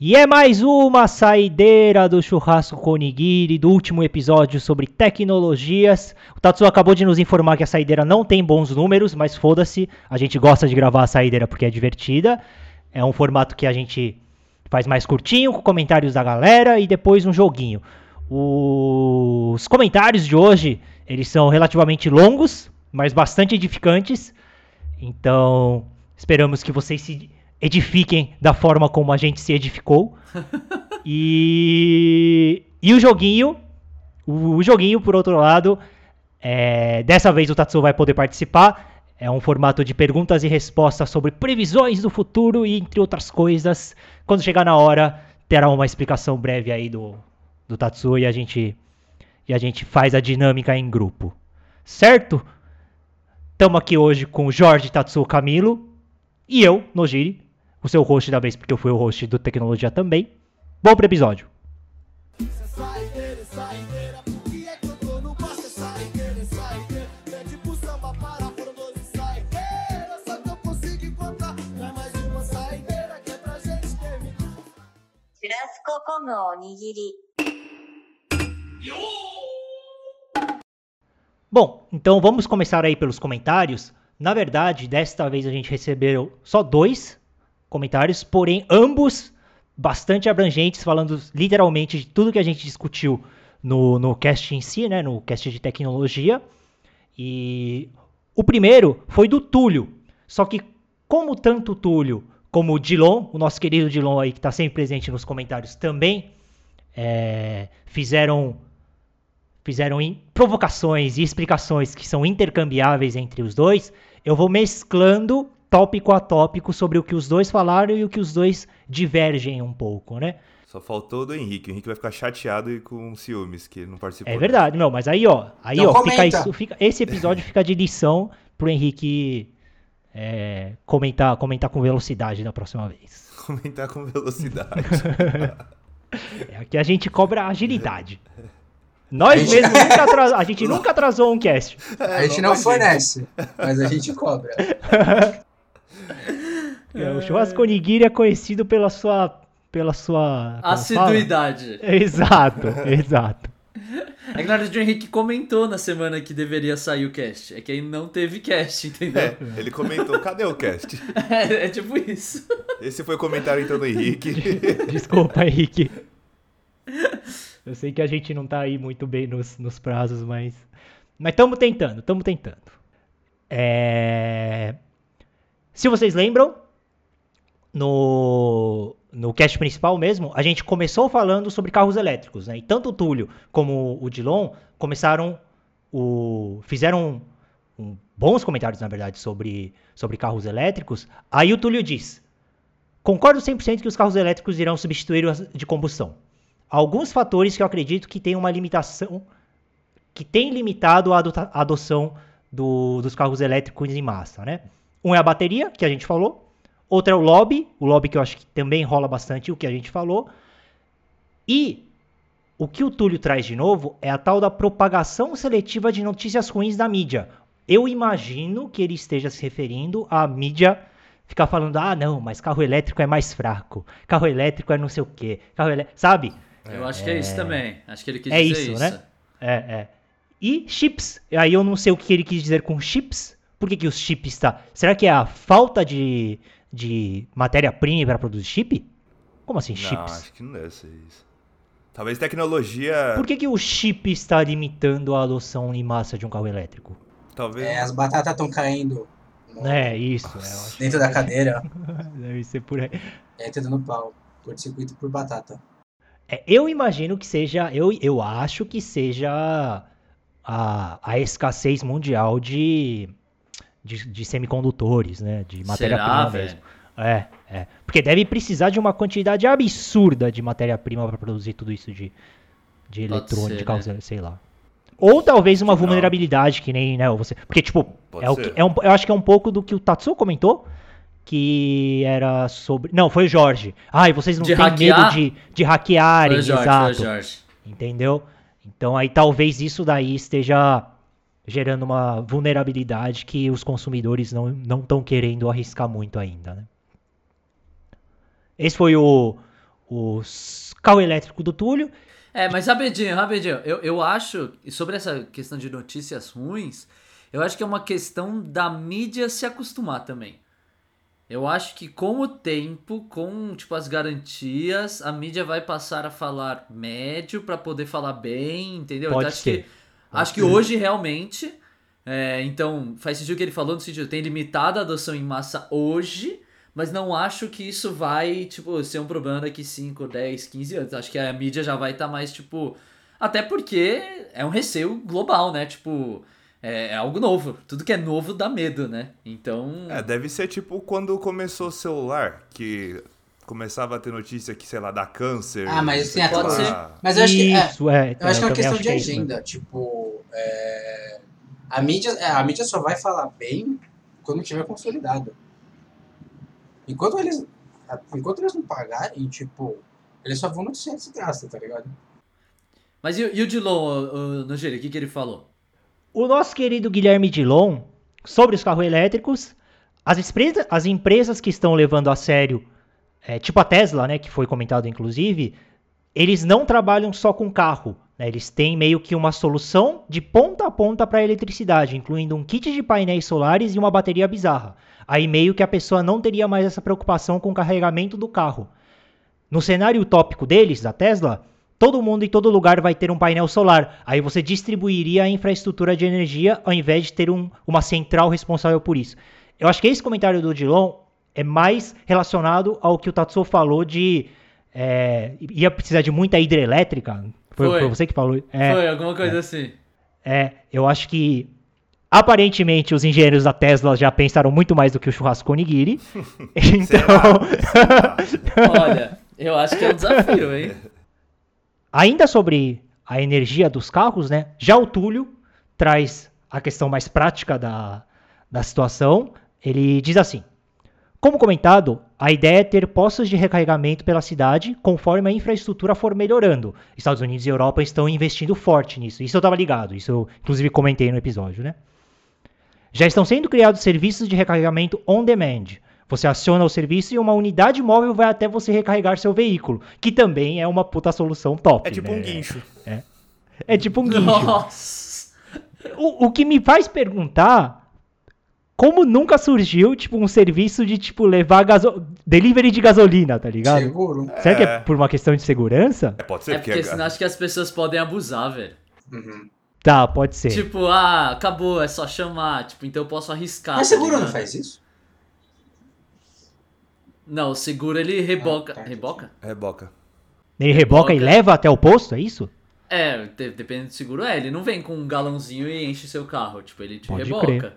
E é mais uma saideira do churrasco com Nigiri, do último episódio sobre tecnologias. O Tatsu acabou de nos informar que a saideira não tem bons números, mas foda-se, a gente gosta de gravar a saideira porque é divertida. É um formato que a gente faz mais curtinho, com comentários da galera e depois um joguinho. Os comentários de hoje, eles são relativamente longos, mas bastante edificantes. Então, esperamos que vocês se edifiquem da forma como a gente se edificou. e, e o joguinho, o, o joguinho, por outro lado, é, dessa vez o Tatsu vai poder participar. É um formato de perguntas e respostas sobre previsões do futuro e entre outras coisas. Quando chegar na hora, terá uma explicação breve aí do, do Tatsu e a gente e a gente faz a dinâmica em grupo. Certo? Estamos aqui hoje com Jorge Tatsu Camilo e eu, Nojiri, o seu host da vez, porque eu fui o host do Tecnologia também. Bom pro episódio. Bom, então vamos começar aí pelos comentários. Na verdade, desta vez a gente recebeu só dois comentários, porém ambos bastante abrangentes, falando literalmente de tudo que a gente discutiu no, no cast em si, né, no cast de tecnologia. E o primeiro foi do Túlio. Só que, como tanto o Túlio como o Dilon, o nosso querido Dilon aí que está sempre presente nos comentários, também é, fizeram fizeram provocações e explicações que são intercambiáveis entre os dois, eu vou mesclando tópico a tópico sobre o que os dois falaram e o que os dois divergem um pouco, né? Só faltou do Henrique. O Henrique vai ficar chateado e com ciúmes que ele não participou. É verdade, não, mas aí, ó, aí, ó, fica isso, fica, esse episódio fica de lição pro Henrique é, comentar, comentar com velocidade na próxima vez. Comentar com velocidade. é, aqui a gente cobra agilidade. Nós a gente... mesmos nunca atrasou, a gente nunca atrasou um cast. É, a gente não fornece, mas a gente cobra. É, o churrasco onigiri é conhecido pela sua pela sua assiduidade. Exato, exato. É que na verdade o Henrique comentou na semana que deveria sair o cast. É que aí não teve cast, entendeu? É, ele comentou, cadê o cast? É, é tipo isso. Esse foi o comentário então do Henrique. Desculpa, Henrique. Eu sei que a gente não tá aí muito bem nos, nos prazos, mas. Mas estamos tentando, estamos tentando. É... Se vocês lembram, no, no cast principal mesmo, a gente começou falando sobre carros elétricos, né? E tanto o Túlio como o Dilon começaram o fizeram um, bons comentários, na verdade, sobre, sobre carros elétricos. Aí o Túlio diz: Concordo 100% que os carros elétricos irão substituir os de combustão. Alguns fatores que eu acredito que tem uma limitação, que tem limitado a adoção do, dos carros elétricos em massa, né? Um é a bateria, que a gente falou. Outro é o lobby, o lobby que eu acho que também rola bastante o que a gente falou. E o que o Túlio traz de novo é a tal da propagação seletiva de notícias ruins da mídia. Eu imagino que ele esteja se referindo à mídia ficar falando, ah, não, mas carro elétrico é mais fraco, carro elétrico é não sei o quê, carro elétrico, sabe? Eu acho que é isso também. Acho que ele quis é dizer isso, isso, né? É, é. E chips. Aí eu não sei o que ele quis dizer com chips, por que, que os chips está? Será que é a falta de, de matéria-prima para produzir chip? Como assim, chips? Não, acho que não deve ser isso. Talvez tecnologia. Por que, que o chip está limitando a adoção em massa de um carro elétrico? Talvez. É, as batatas estão caindo. No... É, isso. É, dentro da cadeira. Deve ser por aí. É, entra no pau. Curto-circuito por batata. É, eu imagino que seja. Eu, eu acho que seja a, a escassez mundial de de, de semicondutores, né? De matéria-prima mesmo. É, é. Porque deve precisar de uma quantidade absurda de matéria-prima para produzir tudo isso de, de eletrônica, de causa, né? sei lá. Ou talvez uma vulnerabilidade que nem, né, você, porque tipo, é o que, é um, eu acho que é um pouco do que o Tatsu comentou, que era sobre, não, foi o Jorge. Ai, vocês não têm medo de, de hackearem, Jorge, exato. Entendeu? Então aí talvez isso daí esteja gerando uma vulnerabilidade que os consumidores não estão querendo arriscar muito ainda. Né? Esse foi o, os carro elétrico do Túlio. É, mas rapidinho, rapidinho. Eu, eu acho, sobre essa questão de notícias ruins, eu acho que é uma questão da mídia se acostumar também. Eu acho que com o tempo, com tipo as garantias, a mídia vai passar a falar médio para poder falar bem, entendeu? Pode então, acho ser. que acho que hoje realmente, é, então faz sentido o que ele falou no sentido tem limitada a adoção em massa hoje, mas não acho que isso vai tipo ser um problema daqui 5, 10, 15 anos. Acho que a mídia já vai estar mais tipo até porque é um receio global, né? Tipo, é, é algo novo. Tudo que é novo dá medo, né? Então. É, deve ser tipo quando começou o celular, que começava a ter notícia que, sei lá, dá câncer. Ah, mas assim, pode lá. ser. Mas eu acho que é, Isso, é. eu acho que é uma questão de é isso, né? agenda. Tipo, é, a, mídia, é, a mídia só vai falar bem quando tiver consolidado. Enquanto eles, enquanto eles não pagarem, tipo, eles só vão noticiar desgraça, tá ligado? Mas e, o- e o Dilon, Nogeri, o que, que ele falou? O nosso querido Guilherme Dilon, sobre os carros elétricos, as, empresa- as empresas que estão levando a sério, é, tipo a Tesla, né, que foi comentado inclusive, eles não trabalham só com carro. Né, eles têm meio que uma solução de ponta a ponta para a eletricidade, incluindo um kit de painéis solares e uma bateria bizarra. Aí meio que a pessoa não teria mais essa preocupação com o carregamento do carro. No cenário utópico deles, da Tesla, todo mundo em todo lugar vai ter um painel solar. Aí você distribuiria a infraestrutura de energia ao invés de ter um- uma central responsável por isso. Eu acho que esse comentário do Dilon é mais relacionado ao que o Tatsuo falou de é, ia precisar de muita hidrelétrica. Foi, Foi. foi você que falou? É, Foi alguma coisa assim. é, eu acho que aparentemente os engenheiros da Tesla já pensaram muito mais do que o churrasco Onigiri. então, Olha, eu acho que é um desafio, hein? Ainda sobre a energia dos carros, né? Já o Túlio traz a questão mais prática da, da situação. Ele diz assim: Como comentado, a ideia é ter postos de recarregamento pela cidade conforme a infraestrutura for melhorando. Estados Unidos e Europa estão investindo forte nisso. Isso eu estava ligado, isso eu inclusive comentei no episódio, né? Já estão sendo criados serviços de recarregamento on demand. Você aciona o serviço e uma unidade móvel vai até você recarregar seu veículo, que também é uma puta solução top. É tipo né? um guincho. É tipo um guincho. Nossa! O, o que me faz perguntar como nunca surgiu, tipo, um serviço de, tipo, levar gaso... delivery de gasolina, tá ligado? Seguro. Será que é É. por uma questão de segurança? É, pode ser, É porque senão acho que as pessoas podem abusar, velho. Uhum. Tá, pode ser. Tipo, ah, acabou, é só chamar. Tipo, então eu posso arriscar. Mas tá seguro não faz isso? Não, o seguro ele reboca. Ah, tá, reboca? Reboca. Ele reboca e Reboca. leva até o posto, é isso? É, de- dependendo do seguro, é. Ele não vem com um galãozinho e enche seu carro. Tipo, ele te Pode reboca. crer.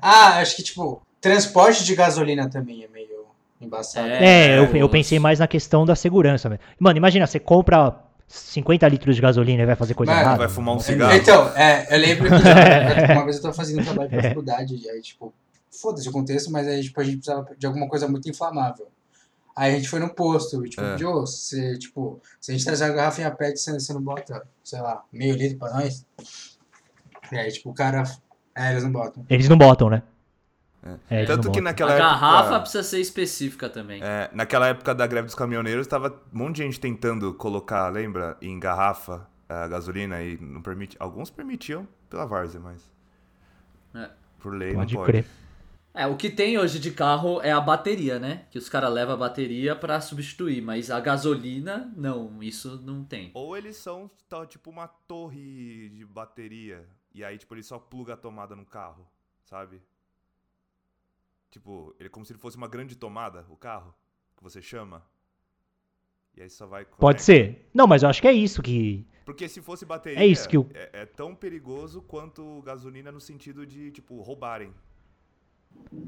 Ah, acho que, tipo, transporte de gasolina também é meio embaçado. É, É, eu, eu pensei mais na questão da segurança. velho. Mano, imagina, você compra 50 litros de gasolina e vai fazer coisa Mano, errada. Vai fumar um cigarro. Então, é, eu lembro que já- uma vez eu tava fazendo um trabalho pra faculdade, e aí, tipo, foda-se o contexto, mas aí, tipo, a gente precisava de alguma coisa muito inflamável. Aí a gente foi no posto e, tipo, É. Joe, você, tipo, se a gente trazer uma garrafinha PET, você, você não bota, sei lá, meio litro pra nós? E aí, tipo, o cara. É, eles não botam. Eles não botam, né? É, eles Tanto que naquela a época. garrafa precisa ser específica também. É, naquela época da greve dos caminhoneiros, tava um monte de gente tentando colocar, lembra, em garrafa a gasolina e não permite. Alguns permitiam pela várzea, mas. É. Por lei Pode não pode. crer. É, o que tem hoje de carro é a bateria, né? Que os caras levam a bateria pra substituir, mas a gasolina, não, isso não tem. Ou eles são tá, tipo uma torre de bateria. E aí, tipo, ele só pluga a tomada no carro, sabe? Tipo, ele é como se ele fosse uma grande tomada, o carro, que você chama. E aí só vai. Pode conecta. ser. Não, mas eu acho que é isso que. Porque se fosse bateria, É isso que o- é, é tão perigoso quanto gasolina no sentido de, tipo, roubarem.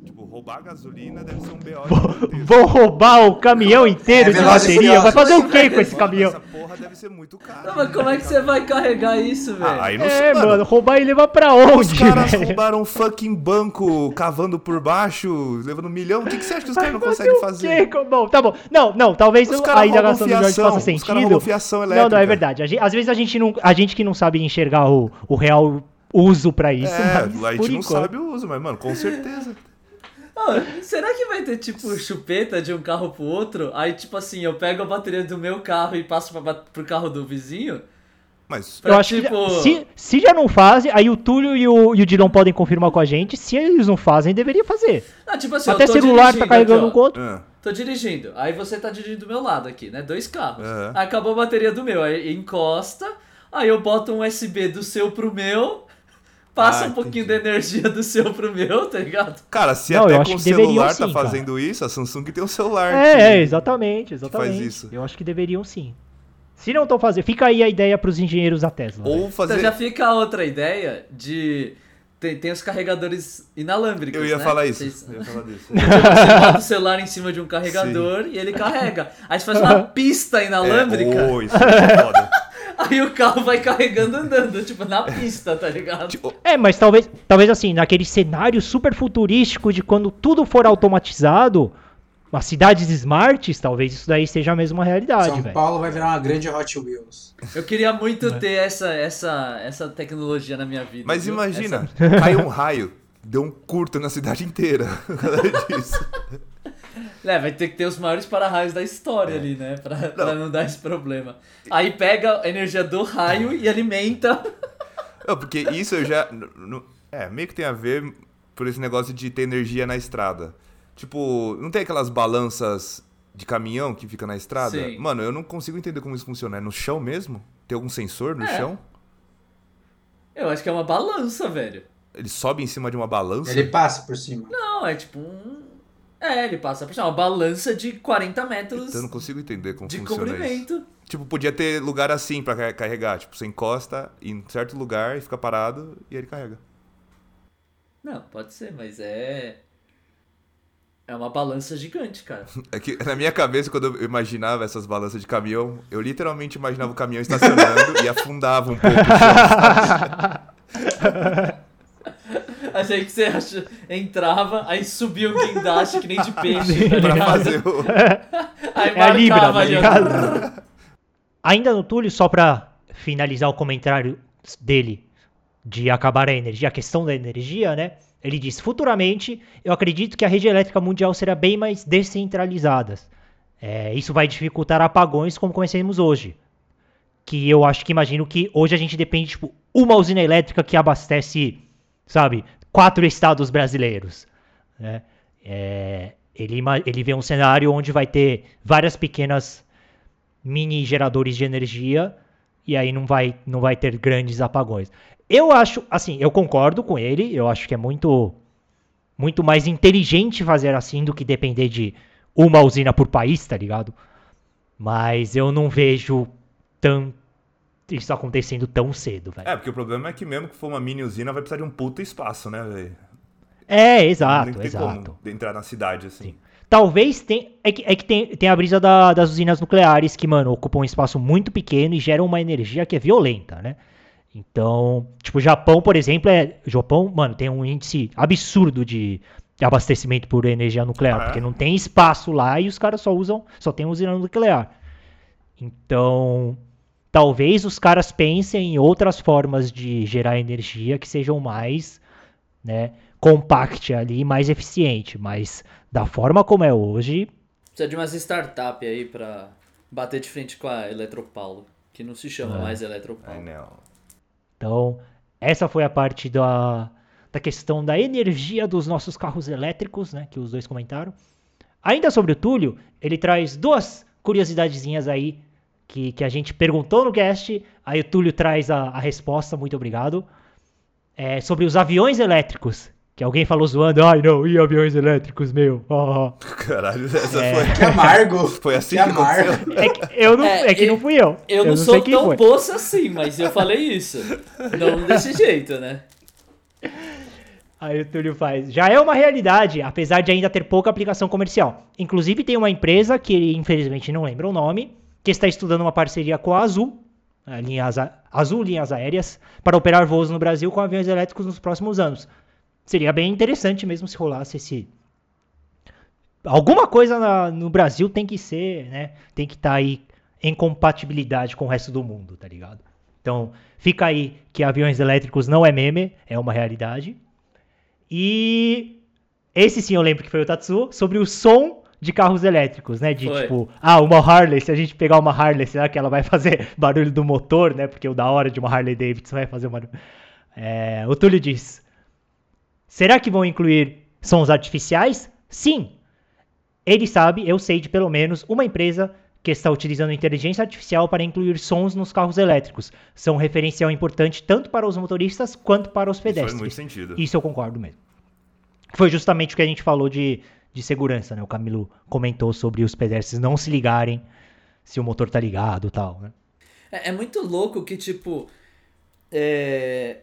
Tipo, roubar gasolina deve ser um BO. Vão roubar o caminhão inteiro É, de bateria. Vai fazer o que com esse caminhão? Essa porra deve ser muito cara. Não, mas como é que você vai carregar isso, velho? Ah, aí não É, sei, mano, roubar e levar pra Os onde, caras velho? roubaram um fucking banco cavando por baixo, levando um milhão. O que, que você acha que os caras não conseguem fazer? quê? Bom, tá bom. Não, não, talvez Os a caras indagação do Jorge faça Os caras sentido. roubam fiação Não, elétrica. não, é verdade. A gente- às vezes a gente, não, a gente que não sabe enxergar o, o real uso pra isso. É, mas a por gente não enquanto- sabe o uso, mas, mano, com certeza. Ah, será que vai ter, tipo, chupeta de um carro pro outro? Aí, tipo assim, eu pego a bateria do meu carro e passo pra, pro carro do vizinho? Mas Pra, eu acho tipo- que se, se já não fazem, aí o Túlio e o, e o Dilon podem confirmar com a gente. Se eles não fazem, deveria fazer. Ah, tipo assim, Até celular tá carregando um aqui, com ó. o outro. ah, Tô dirigindo. Aí você tá dirigindo do meu lado aqui, né? Dois carros. Aí acabou a bateria do meu. Aí encosta. Aí eu boto um USB do seu pro meu. Passa Ah, um pouquinho entendi. da energia do seu pro meu, tá ligado? cara, se Não, eu até com o celular sim, tá cara. fazendo isso, a Samsung tem um celular. É, que- é, exatamente, exatamente. isso. Eu acho que deveriam sim. Se não estão fazendo, fica aí a ideia pros engenheiros da Tesla. né? Ou fazer. Então já fica a outra ideia de. Tem, tem os carregadores inalámbricos. Eu ia né? falar isso. Vocês- Eu ia falar disso. Você bota o celular em cima de um carregador e ele carrega. Aí você faz uma pista inalâmbrica. É, oh, isso é foda. Aí o carro vai carregando andando, tipo, na pista, tá ligado? Tipo, É, mas talvez, talvez assim, naquele cenário super futurístico de quando tudo for automatizado, as cidades smarts, talvez isso daí seja a mesma realidade, São velho. Paulo vai virar uma grande Hot Wheels. Eu queria muito Né? ter essa, essa, essa tecnologia na minha vida. Mas viu? imagina, Essa- cai um raio, deu um curto na cidade inteira. disso. É, vai ter que ter os maiores para-raios da história ali, né? Pra não. pra não dar esse problema. Aí pega a energia do raio e alimenta. Não, porque isso eu já. É, meio que tem a ver por esse negócio de ter energia na estrada. Tipo, não tem aquelas balanças de caminhão que fica na estrada? Sim. Mano, eu não consigo entender como isso funciona. É no chão mesmo? Tem algum sensor no É. chão? Eu acho que é uma balança, velho. Ele sobe em cima de uma balança? Ele passa por cima. Não, é tipo um. É, ele passa por cima. Uma balança de 40 metros Então eu não consigo entender como de funciona isso. comprimento. Tipo, podia ter lugar assim pra car- carregar. Tipo, você encosta em certo lugar e fica parado e ele carrega. Não, pode ser, mas é. É uma balança gigante, cara. É que na minha cabeça, quando eu imaginava essas balanças de caminhão, eu literalmente imaginava o caminhão estacionando e afundava um pouco o chão. Achei que você acha- entrava, aí subia um guindaste que nem de peixe, tá pra fazer o. Aí É a Libra, marcava tá ligado? Ainda no Túlio, só pra finalizar o comentário dele de acabar a energia, a questão da energia, né? Ele diz: futuramente, eu acredito que a rede elétrica mundial será bem mais descentralizada. É, isso vai dificultar apagões como conhecemos hoje. Que eu acho que imagino que hoje a gente depende, tipo, uma usina elétrica que abastece, sabe, quatro estados brasileiros. Né? É, ele, ele vê um cenário onde vai ter várias pequenas mini geradores de energia e aí não vai, não vai ter grandes apagões. Eu acho, assim, eu concordo com ele, eu acho que é muito muito mais inteligente fazer assim do que depender de uma usina por país, tá ligado? Mas eu não vejo tão isso acontecendo tão cedo, velho. É, porque o problema é que mesmo que for uma mini usina, vai precisar de um puta espaço, né, velho? É, exato, tem exato. como entrar na cidade assim. Talvez tem. É que, é que tem, tem a brisa da- das usinas nucleares que, mano, ocupam um espaço muito pequeno e geram uma energia que é violenta, né? Então, tipo, o Japão, por exemplo, é. O Japão, mano, tem um índice absurdo de, de abastecimento por energia nuclear, Ah, é? porque não tem espaço lá e os caras só usam. Só tem usina nuclear. Então, talvez os caras pensem em outras formas de gerar energia que sejam mais, né, compact ali, mais eficiente, mas da forma como é hoje, Precisa de umas startups aí pra bater de frente com a Eletropaulo, que não se chama É. mais Ai, Eletropaulo. não. então essa foi a parte da, da questão da energia dos nossos carros elétricos, né, que os dois comentaram. Ainda sobre o Túlio, ele traz duas curiosidadezinhas aí que, que a gente perguntou no cast, aí o Túlio traz a, a resposta, muito obrigado. É, sobre os aviões elétricos, que alguém falou zoando, ai não, e aviões elétricos, meu? ah." Caralho, essa É. foi. Que amargo. Foi assim Que que amargo. É que, eu não, É, é, que eu- não fui eu. Eu não, sei sou tão foi. poça assim, mas eu falei isso. Não desse jeito, né? Aí o Túlio faz. Já é uma realidade, apesar de ainda ter pouca aplicação comercial. Inclusive, tem uma empresa, que infelizmente não lembro o nome, que está estudando uma parceria com a Azul, a linha Aza- Azul Linhas Aéreas, para operar voos no Brasil com aviões elétricos nos próximos anos. Seria bem interessante mesmo se rolasse esse. Alguma coisa na- no Brasil tem que ser, né? Tem que estar aí em compatibilidade com o resto do mundo, tá ligado? Então, fica aí que aviões elétricos não é meme, é uma realidade. E esse sim eu lembro que foi o Tatsu, sobre o som de carros elétricos, né? De Foi. tipo, ah, uma Harley, se a gente pegar uma Harley, será que ela vai fazer barulho do motor, né? Porque o da hora de uma Harley Davidson vai fazer barulho. É, o Túlio diz: será que vão incluir sons artificiais? Sim. Ele sabe, eu sei de pelo menos uma empresa que está utilizando inteligência artificial para incluir sons nos carros elétricos. São um referencial importante tanto para os motoristas quanto para os Isso faz pedestres. muito sentido. Isso eu concordo mesmo. Foi justamente o que a gente falou de, de segurança, né? O Camilo comentou sobre os pedestres não se ligarem se o motor tá ligado e tal, né? É, é muito louco que, tipo. É...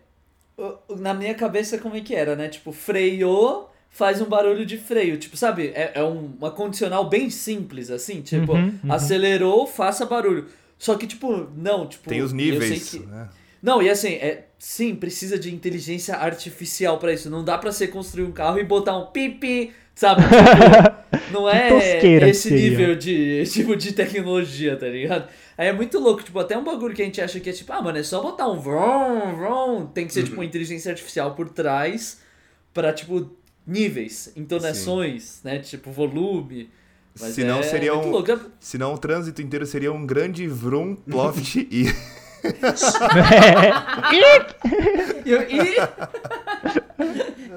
Na minha cabeça, como é que era, né? Tipo, freou, faz um barulho de freio. Tipo, sabe? É, é um, uma condicional bem simples, assim. Tipo, Uhum, uhum. acelerou, faça barulho. Só que, tipo, não, tipo. Tem os eu níveis. sei que- né? Não, e assim, é, sim, precisa de inteligência artificial pra isso. Não dá pra você construir um carro e botar um pipi, sabe? Tipo, não é tosqueira esse nível de, tipo, de tecnologia, tá ligado? Aí é muito louco, tipo, até um bagulho que a gente acha que é tipo, ah, mano, é só botar um vrom, vrom. Tem que ser, Uhum. tipo, uma inteligência artificial por trás pra, tipo, níveis, entonações, né? Tipo, volume. Mas Senão é seria muito um- louco. Senão o trânsito inteiro seria um grande vroom, ploft e. E, e...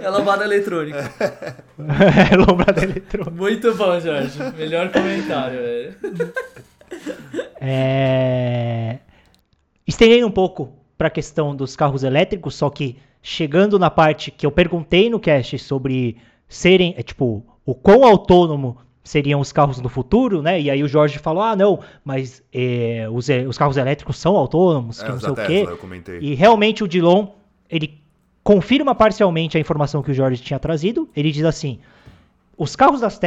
é lavada eletrônica. É, Lombrada eletrônica. Muito bom, Jorge. Melhor comentário, velho. É... Estendendo um pouco para a questão dos carros elétricos, só que chegando na parte que eu perguntei no cast sobre serem, é, tipo, o quão autônomo seriam os carros no futuro, né? E aí o Jorge falou, ah, não, mas é, os, e- os carros elétricos são autônomos, que É, não os sei o quê. Tesla, eu comentei. E realmente o Dilon, ele confirma parcialmente a informação que o Jorge tinha trazido. Ele diz assim: os carros das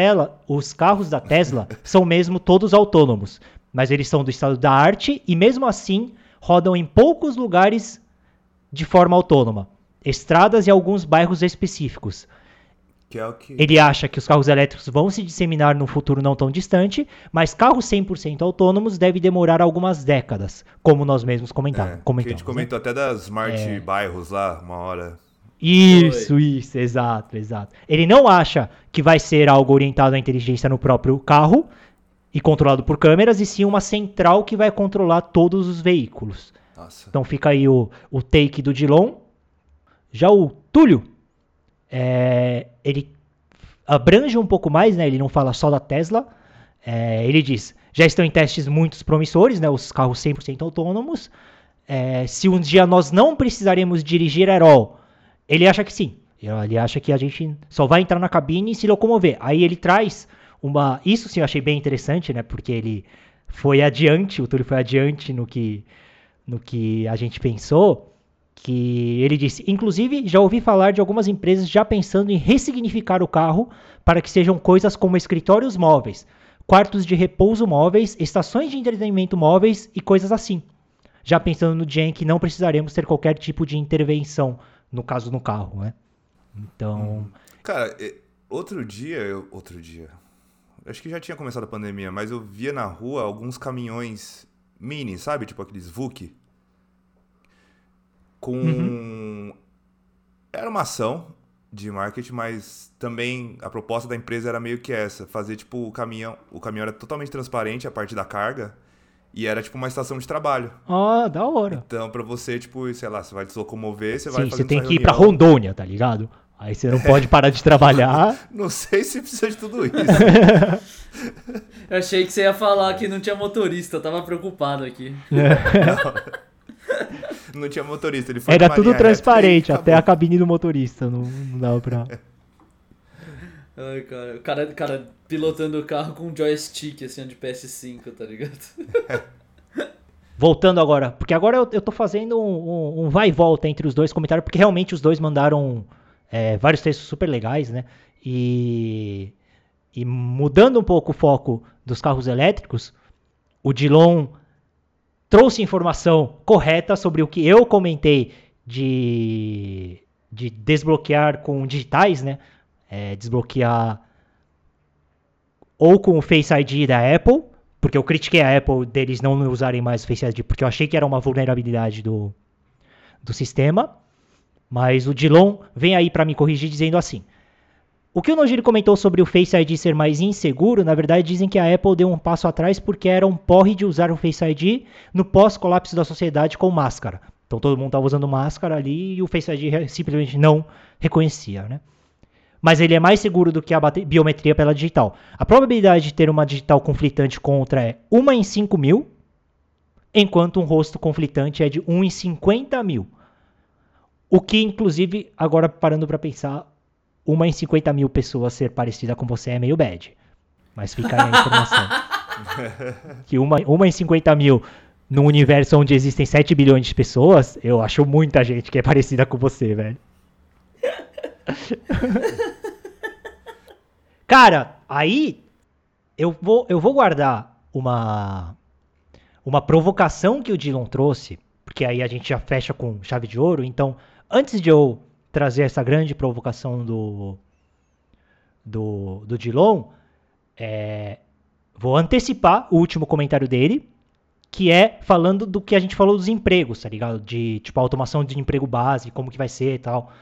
os carros da Tesla são mesmo todos autônomos, mas eles são do estado da arte e mesmo assim rodam em poucos lugares de forma autônoma, estradas e alguns bairros específicos. É que. Ele acha que os carros elétricos vão se disseminar num futuro não tão distante, mas carros 100% autônomos devem demorar algumas décadas, como nós mesmos comenta- É, que a comentamos. gente né? comentou até das smart É. bairros lá, uma hora. Isso, isso, exato, exato. Ele não acha que vai ser algo orientado à inteligência no próprio carro e controlado por câmeras, e sim uma central que vai controlar todos os veículos. Nossa. Então fica aí o, o take do Dilon. Já o Túlio, é, ele abrange um pouco mais, né? Ele não fala só da Tesla. É, ele diz, já estão em testes muitos promissores, né? Os carros 100% autônomos. É, se um dia nós não precisaremos dirigir all, ele acha que sim. Ele acha que a gente só vai entrar na cabine e se locomover. Aí ele traz uma. Isso sim eu achei bem interessante, né? Porque ele foi adiante, o Túlio foi adiante no que, no que a gente pensou. Que ele disse: Inclusive, já ouvi falar de algumas empresas já pensando em ressignificar o carro para que sejam coisas como escritórios móveis, quartos de repouso móveis, estações de entretenimento móveis e coisas assim. Já pensando no dia em que não precisaremos ter qualquer tipo de intervenção, no caso no carro, né? Então, Cara, outro dia, eu, outro dia. Acho que já tinha começado a pandemia, mas eu via na rua alguns caminhões mini, sabe? Tipo aqueles VUC. Com. Era uma ação de marketing, mas também a proposta da empresa era meio que essa: fazer tipo o caminhão. O caminhão era totalmente transparente a parte da carga e era tipo uma estação de trabalho. ó, da hora. Então, pra você, tipo, sei lá, você vai se locomover, você vai Sim, fazer você tem que ir pra reunião. Rondônia, tá ligado? Aí você não pode parar de trabalhar. Não sei se precisa de tudo isso. Eu achei que você ia falar que não tinha motorista, eu tava preocupado aqui. Não tinha motorista, ele foi Era tudo reta transparente, até a cabine do motorista. Não, não dava pra. Ai, cara, o cara, cara pilotando o carro com um joystick, assim, de PS5, tá ligado? Voltando agora, porque agora eu, eu tô fazendo um, um- um vai e volta entre os dois comentários, porque realmente os dois mandaram é, vários textos super legais, né? E, e mudando um pouco o foco dos carros elétricos, o Dilon trouxe informação correta sobre o que eu comentei de, de desbloquear com digitais, né? É, desbloquear ou com o Face ID da Apple, porque eu critiquei a Apple deles não usarem mais o Face ID, porque eu achei que era uma vulnerabilidade do, do sistema. Mas o Dilon vem aí para me corrigir dizendo assim: O que o Nojiri comentou sobre o Face ID ser mais inseguro, na verdade dizem que a Apple deu um passo atrás porque era um porre de usar o Face ID no pós-colapso da sociedade com máscara. Então todo mundo estava usando máscara ali e o Face ID simplesmente não reconhecia, né? Mas ele é mais seguro do que a biometria pela digital. A probabilidade de ter uma digital conflitante contra é 1 em 5 mil, enquanto um rosto conflitante é de 1 em 50 mil. O que, inclusive, agora parando para pensar, uma em 50 mil pessoas ser parecida com você é meio bad. Mas fica aí a informação. que uma, uma em 50 mil num universo onde existem 7 bilhões de pessoas, eu acho muita gente que é parecida com você, velho. Cara, aí eu vou, eu vou guardar uma uma provocação que o Dylan trouxe, porque aí a gente já fecha com chave de ouro. Então, antes de eu trazer essa grande provocação do do, do Dilon, é, vou antecipar o último comentário dele, que é falando do que a gente falou dos empregos, tá ligado? De tipo automação de emprego base, como que vai ser e tal.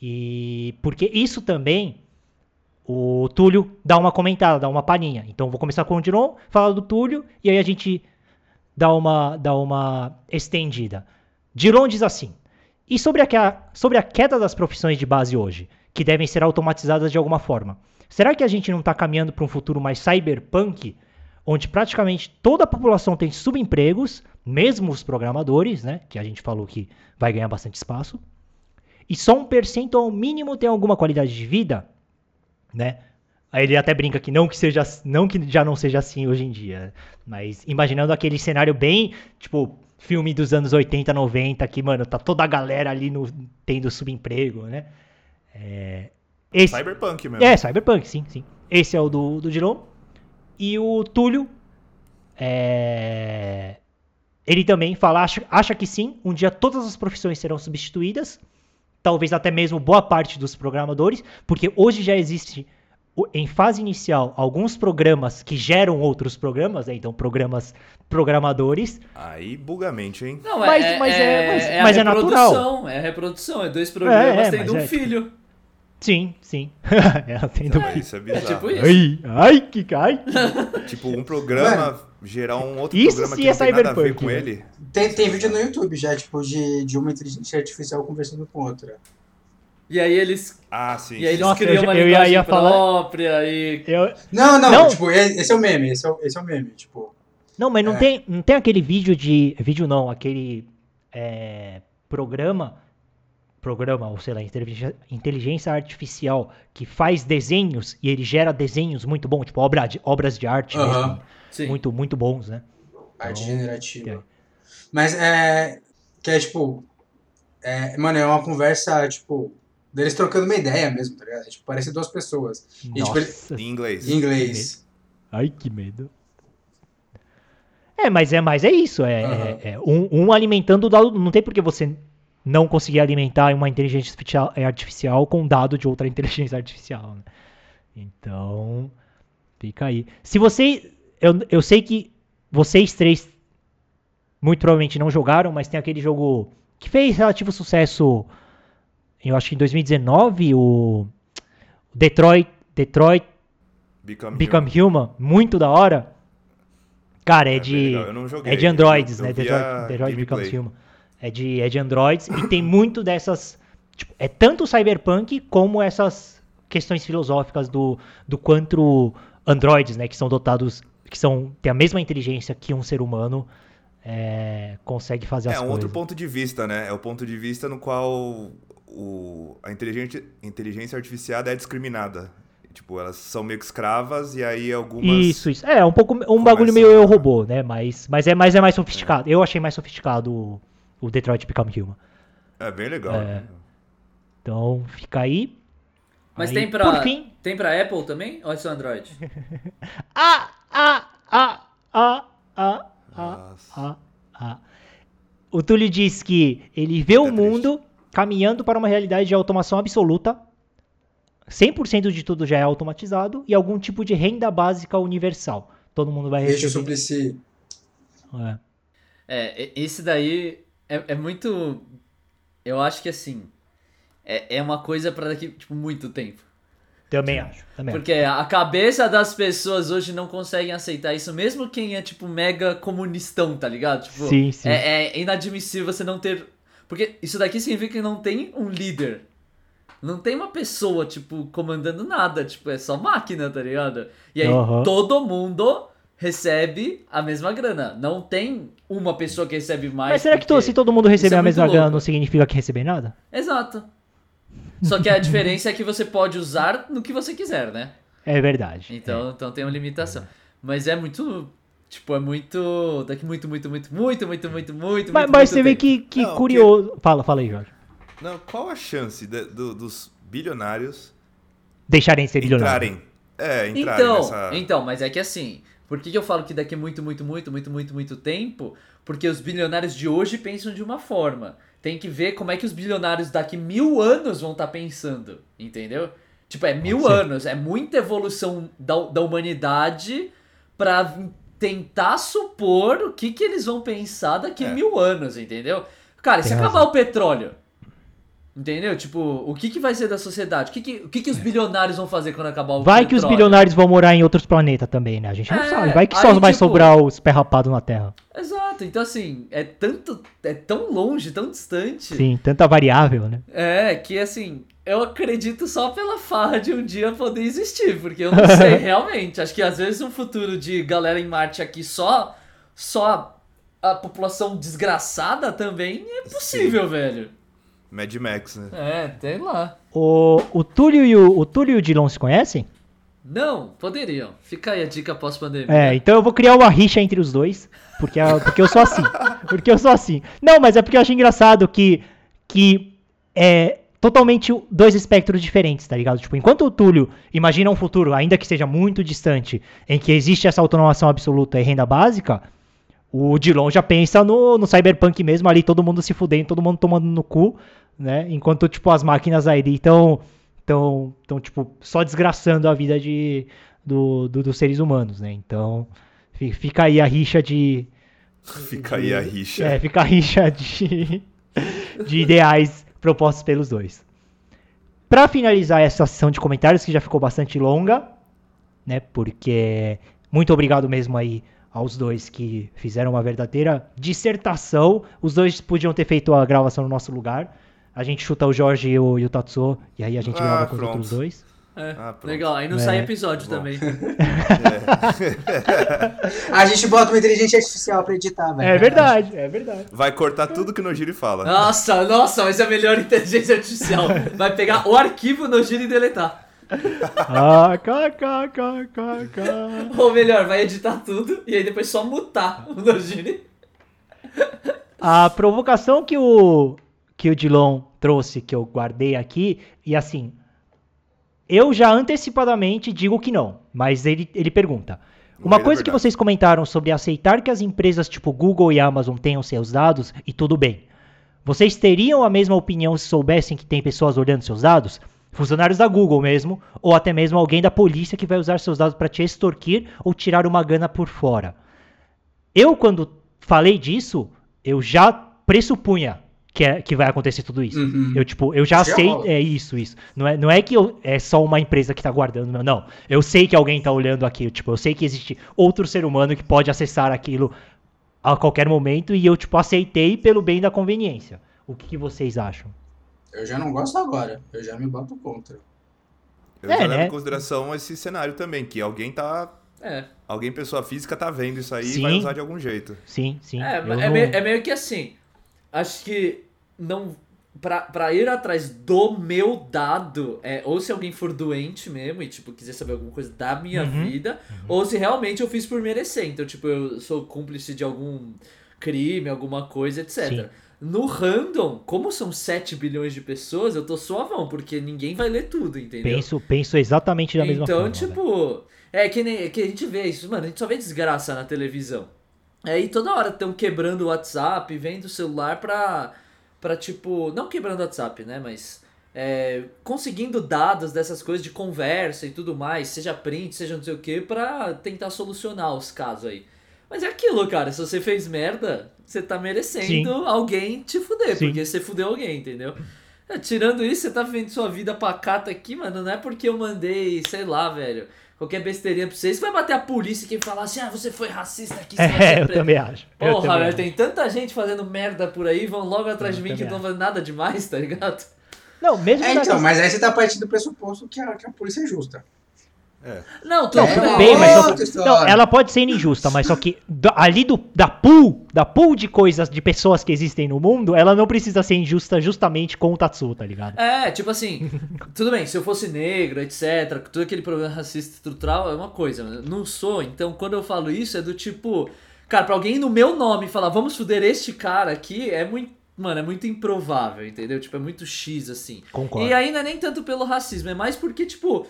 E porque isso também o Túlio dá uma comentada, dá uma palhinha. Então vou começar com o Diron, falar do Túlio e aí a gente dá uma dá uma estendida. Diron diz assim: "E sobre a sobre a queda das profissões de base hoje, que devem ser automatizadas de alguma forma. Será que a gente não está caminhando para um futuro mais cyberpunk, onde praticamente toda a população tem subempregos, mesmo os programadores, né, que a gente falou que vai ganhar bastante espaço?" e só um percentual mínimo tem alguma qualidade de vida, né? Aí ele até brinca que não que seja, não que já não seja assim hoje em dia, mas imaginando aquele cenário bem, tipo, filme dos anos 80, 90, que, mano, tá toda a galera ali no, tendo subemprego, né? É, esse, cyberpunk mesmo. É, cyberpunk, sim, sim. Esse é o do, do Giron. E o Túlio, é, ele também fala, acha, acha que sim, um dia todas as profissões serão substituídas, talvez até mesmo boa parte dos programadores, porque hoje já existe em fase inicial alguns programas que geram outros programas, né? então programas programadores. Aí bugamente, hein? Não, mas, é, mas é, é, mas, é, mas é natural. É reprodução, é dois programas é, tendo um é, filho. Sim, sim. Ela um filho. Isso é bizarro. É tipo isso. Ai, ai que cai. tipo, um programa gerar um outro isso programa que não tem nada a ver com ele. Tem, tem vídeo no YouTube já, tipo, de, de uma inteligência artificial conversando com outra. E aí eles. Ah, sim. E aí eles Nossa, criam eu, uma eu linguagem ia própria falar... e. Eu... Não, não, não, tipo, esse é o meme, esse é o, esse é o meme, tipo. Não, mas não, é. tem, não tem aquele vídeo de. Vídeo não, aquele é, programa. Programa, ou sei lá, inteligência, artificial que faz desenhos e ele gera desenhos muito bons, tipo obra de, obras de arte uh -huh. mesmo. Sim. Muito, muito bons, né? Arte então, generativa. É. Mas é. Que é tipo. É, mano, é uma conversa, tipo. Deles trocando uma ideia mesmo, tá ligado? Tipo, parece duas pessoas. E, tipo, ele... Em inglês. Em inglês. Ai, que medo. É, mas é, mas é isso. É, uhum. é, é um, um, alimentando o dado. Não tem por que você não conseguir alimentar uma inteligência artificial, é, artificial com dado de outra inteligência artificial. Né? Então, fica aí. Se você. Eu, eu sei que vocês três muito provavelmente não jogaram, mas tem aquele jogo que fez relativo sucesso, eu acho que em 2019, o Detroit, Detroit Become, Become Human. Human. muito da hora. Cara, é, é de é de Androids, eu, eu né? Detroit, Detroit Become Human. É de é de Androids e tem muito dessas, tipo, é tanto cyberpunk como essas questões filosóficas do do quanto androids, né, que são dotados que são têm a mesma inteligência que um ser humano é, consegue fazer as coisas. É um outro ponto de vista, né? É o ponto de vista no qual o, a inteligência, inteligência artificial é discriminada. Tipo, elas são meio que escravas e aí algumas. Isso, isso. É, um pouco. Um bagulho meio eu robô, né? Mas, mas, é, mas é mais sofisticado. É. Eu achei mais sofisticado o, o Detroit Become Human. É bem legal. É. Né? Então, fica aí. Mas aí, tem pra. Fim... Tem pra Apple também? Ou é só Android? ah, ah, ah, ah, ah. Ah, ah, ah. O Túlio diz que ele vê é o mundo triste. Caminhando para uma realidade de automação absoluta. 100% de tudo já é automatizado e algum tipo de renda básica universal. Todo mundo vai receber. Deixa sobre si. É. é, esse daí é, é muito. Eu acho que assim. É, é uma coisa para daqui, tipo, muito tempo. Também acho. Também Porque a cabeça das pessoas hoje não conseguem aceitar isso, mesmo quem é, tipo, mega comunistão, tá ligado? Tipo, Sim, sim. É, é inadmissível você não ter. Porque isso daqui significa que não tem um líder. Não tem uma pessoa, tipo, comandando nada. Tipo, é só máquina, tá ligado? E aí Aham. todo mundo recebe a mesma grana. Não tem uma pessoa que recebe mais. Mas será que to- se todo mundo receber é a mesma muito grana louco. não significa que receber nada? Exato. Só que a diferença é que você pode usar no que você quiser, né? É verdade. Então, então tem uma limitação. Mas é muito. Tipo, é muito. Daqui muito, muito, muito, muito, muito, muito, muito. Mas, muito, mas você vê que, que Não, curioso. Fala, fala aí, Jorge. Não, qual a chance de- do- dos bilionários Deixarem de ser bilionários. entrarem? É, entrarem Então, nessa. então, mas é que assim. Por que, que eu falo que daqui muito, muito, muito, muito, muito, muito tempo? Porque os bilionários de hoje pensam de uma forma. Tem que ver como é que os bilionários daqui mil anos vão estar pensando. Entendeu? Tipo, é mil anos. É muita evolução da, da humanidade pra tentar supor o que, que eles vão pensar daqui É. mil anos, entendeu? Cara, e se Tem acabar razão. o petróleo? Entendeu? Tipo, o que, que vai ser da sociedade? O que, que, o que, que os bilionários vão fazer quando acabar o É. Vai que os petróleo? bilionários vão morar em outros planetas também, né? A gente não É, sabe. Vai que só aí, vai tipo- sobrar os pé rapados na Terra. Exato, então assim, é tanto. É tão longe, tão distante. Sim, tanta variável, né? É, que assim, eu acredito só pela farra de um dia poder existir, porque eu não sei realmente. Acho que às vezes um futuro de galera em Marte aqui só. Só a população desgraçada também é possível, velho. Mad Max, né? É, tem lá. O, o, Túlio e o, o Túlio e o Dilon se conhecem? Não, poderiam. Fica aí a dica pós-pandemia. É, então eu vou criar uma rixa entre os dois, porque, a- porque eu sou assim. Porque eu sou assim. Não, mas é porque eu acho engraçado que, que é totalmente dois espectros diferentes, tá ligado? Tipo, enquanto o Túlio imagina um futuro, ainda que seja muito distante, em que existe essa autonomação absoluta e renda básica, o Dilon já pensa no, no cyberpunk mesmo, ali todo mundo se fudendo, todo mundo tomando no cu, né? Enquanto, tipo, as máquinas aí estão, tão, tão, tipo, só desgraçando a vida de, do, do- dos seres humanos, né? Então, fi- fica aí a rixa de... Fica aí a rixa. É, fica a rixa de, de ideais propostos pelos dois. Pra finalizar essa sessão de comentários, que já ficou bastante longa, né? Porque muito obrigado mesmo aí aos dois que fizeram uma verdadeira dissertação. Os dois podiam ter feito a gravação no nosso lugar. A gente chuta o Jorge e o, e o Tatsuo, e aí a gente Ah, grava com os pronto. outros dois. É, Ah, legal, aí não É. sai episódio Bom. também. A gente bota uma inteligência artificial pra editar, velho. É verdade, é verdade. Vai cortar tudo que o Nojiri fala. Nossa, nossa, mas é a melhor inteligência artificial. Vai pegar o arquivo no giro e deletar. Ah, cá, cá, cá, cá, cá. Ou melhor, vai editar tudo e aí depois só mutar o Nojiri. A provocação que o que o Dilon trouxe, que eu guardei aqui, e assim, eu já antecipadamente digo que não, mas ele, ele pergunta. Uma da coisa que vocês comentaram sobre aceitar que as empresas tipo Google e Amazon tenham seus dados e tudo bem. Vocês teriam a mesma opinião se soubessem que tem pessoas olhando seus dados? Funcionários da Google mesmo, ou até mesmo alguém da polícia que vai usar seus dados para te extorquir ou tirar uma grana por fora. Eu, quando falei disso, eu já pressupunha que, é, que vai acontecer tudo isso. Uhum. Eu, tipo, eu já Já sei. rola. É isso, isso. Não é, não é que eu- é só uma empresa que tá guardando, meu. Não. Eu sei que alguém tá olhando aquilo. Tipo, eu sei que existe outro ser humano que pode acessar aquilo a qualquer momento e eu, tipo, aceitei pelo bem da conveniência. O que, que vocês acham? Eu já não gosto agora. Eu já me boto contra. Eu É, já levo né? em consideração esse cenário também, que alguém tá. É, Alguém, pessoa física, tá vendo isso aí Sim. e vai usar de algum jeito. Sim, sim. é, é, não- meio, é meio que assim. Acho que não. Pra, pra ir atrás do meu dado, é, ou se alguém for doente mesmo e, tipo, quiser saber alguma coisa da minha Uhum. vida, ou se realmente eu fiz por merecer. Então, tipo, eu sou cúmplice de algum crime, alguma coisa, etc. Sim. No random, como são 7 bilhões de pessoas, eu tô suavão, porque ninguém vai ler tudo, entendeu? Penso, penso exatamente da mesma então, forma. né? tipo, é que, nem, que a gente vê isso, mano, a gente só vê desgraça na televisão. Aí toda hora estão quebrando o WhatsApp, vendo o celular pra, pra tipo, não quebrando o WhatsApp, né, mas é, conseguindo dados dessas coisas de conversa e tudo mais, seja print, seja não sei o que, pra tentar solucionar os casos aí. Mas é aquilo, cara, se você fez merda, você tá merecendo Sim. alguém te fuder, Sim. porque você fudeu alguém, entendeu? Tirando isso, você tá vivendo sua vida pacata aqui, mano. Não é porque eu mandei, sei lá, velho, qualquer besteirinha pra vocês. Vai bater a polícia que falar assim, ah, você foi racista aqui. Você vai É, ser eu preso." também acho. Porra, também velho, acho. tem tanta gente fazendo merda por aí, vão logo atrás de Eu mim que não vão fazer nada demais, tá ligado? Não, mesmo É, então, mas aí você tá partindo do pressuposto que a, que a polícia é justa. É. Não, tudo Não, É, tudo bem. bem, mas história. não, ela pode ser injusta, mas só que ali do, da pool, da pool de coisas, de pessoas que existem no mundo, ela não precisa ser injusta justamente com o Tatsu, tá ligado? É, tipo assim, tudo bem, se eu fosse negro, etc, todo aquele problema racista estrutural é uma coisa, não sou, então quando eu falo isso é do tipo, cara, pra alguém no meu nome falar, vamos fuder este cara aqui, é muito, mano, é muito improvável, entendeu? Tipo, é muito X, assim. Concordo. E não é nem tanto pelo racismo, é mais porque, tipo,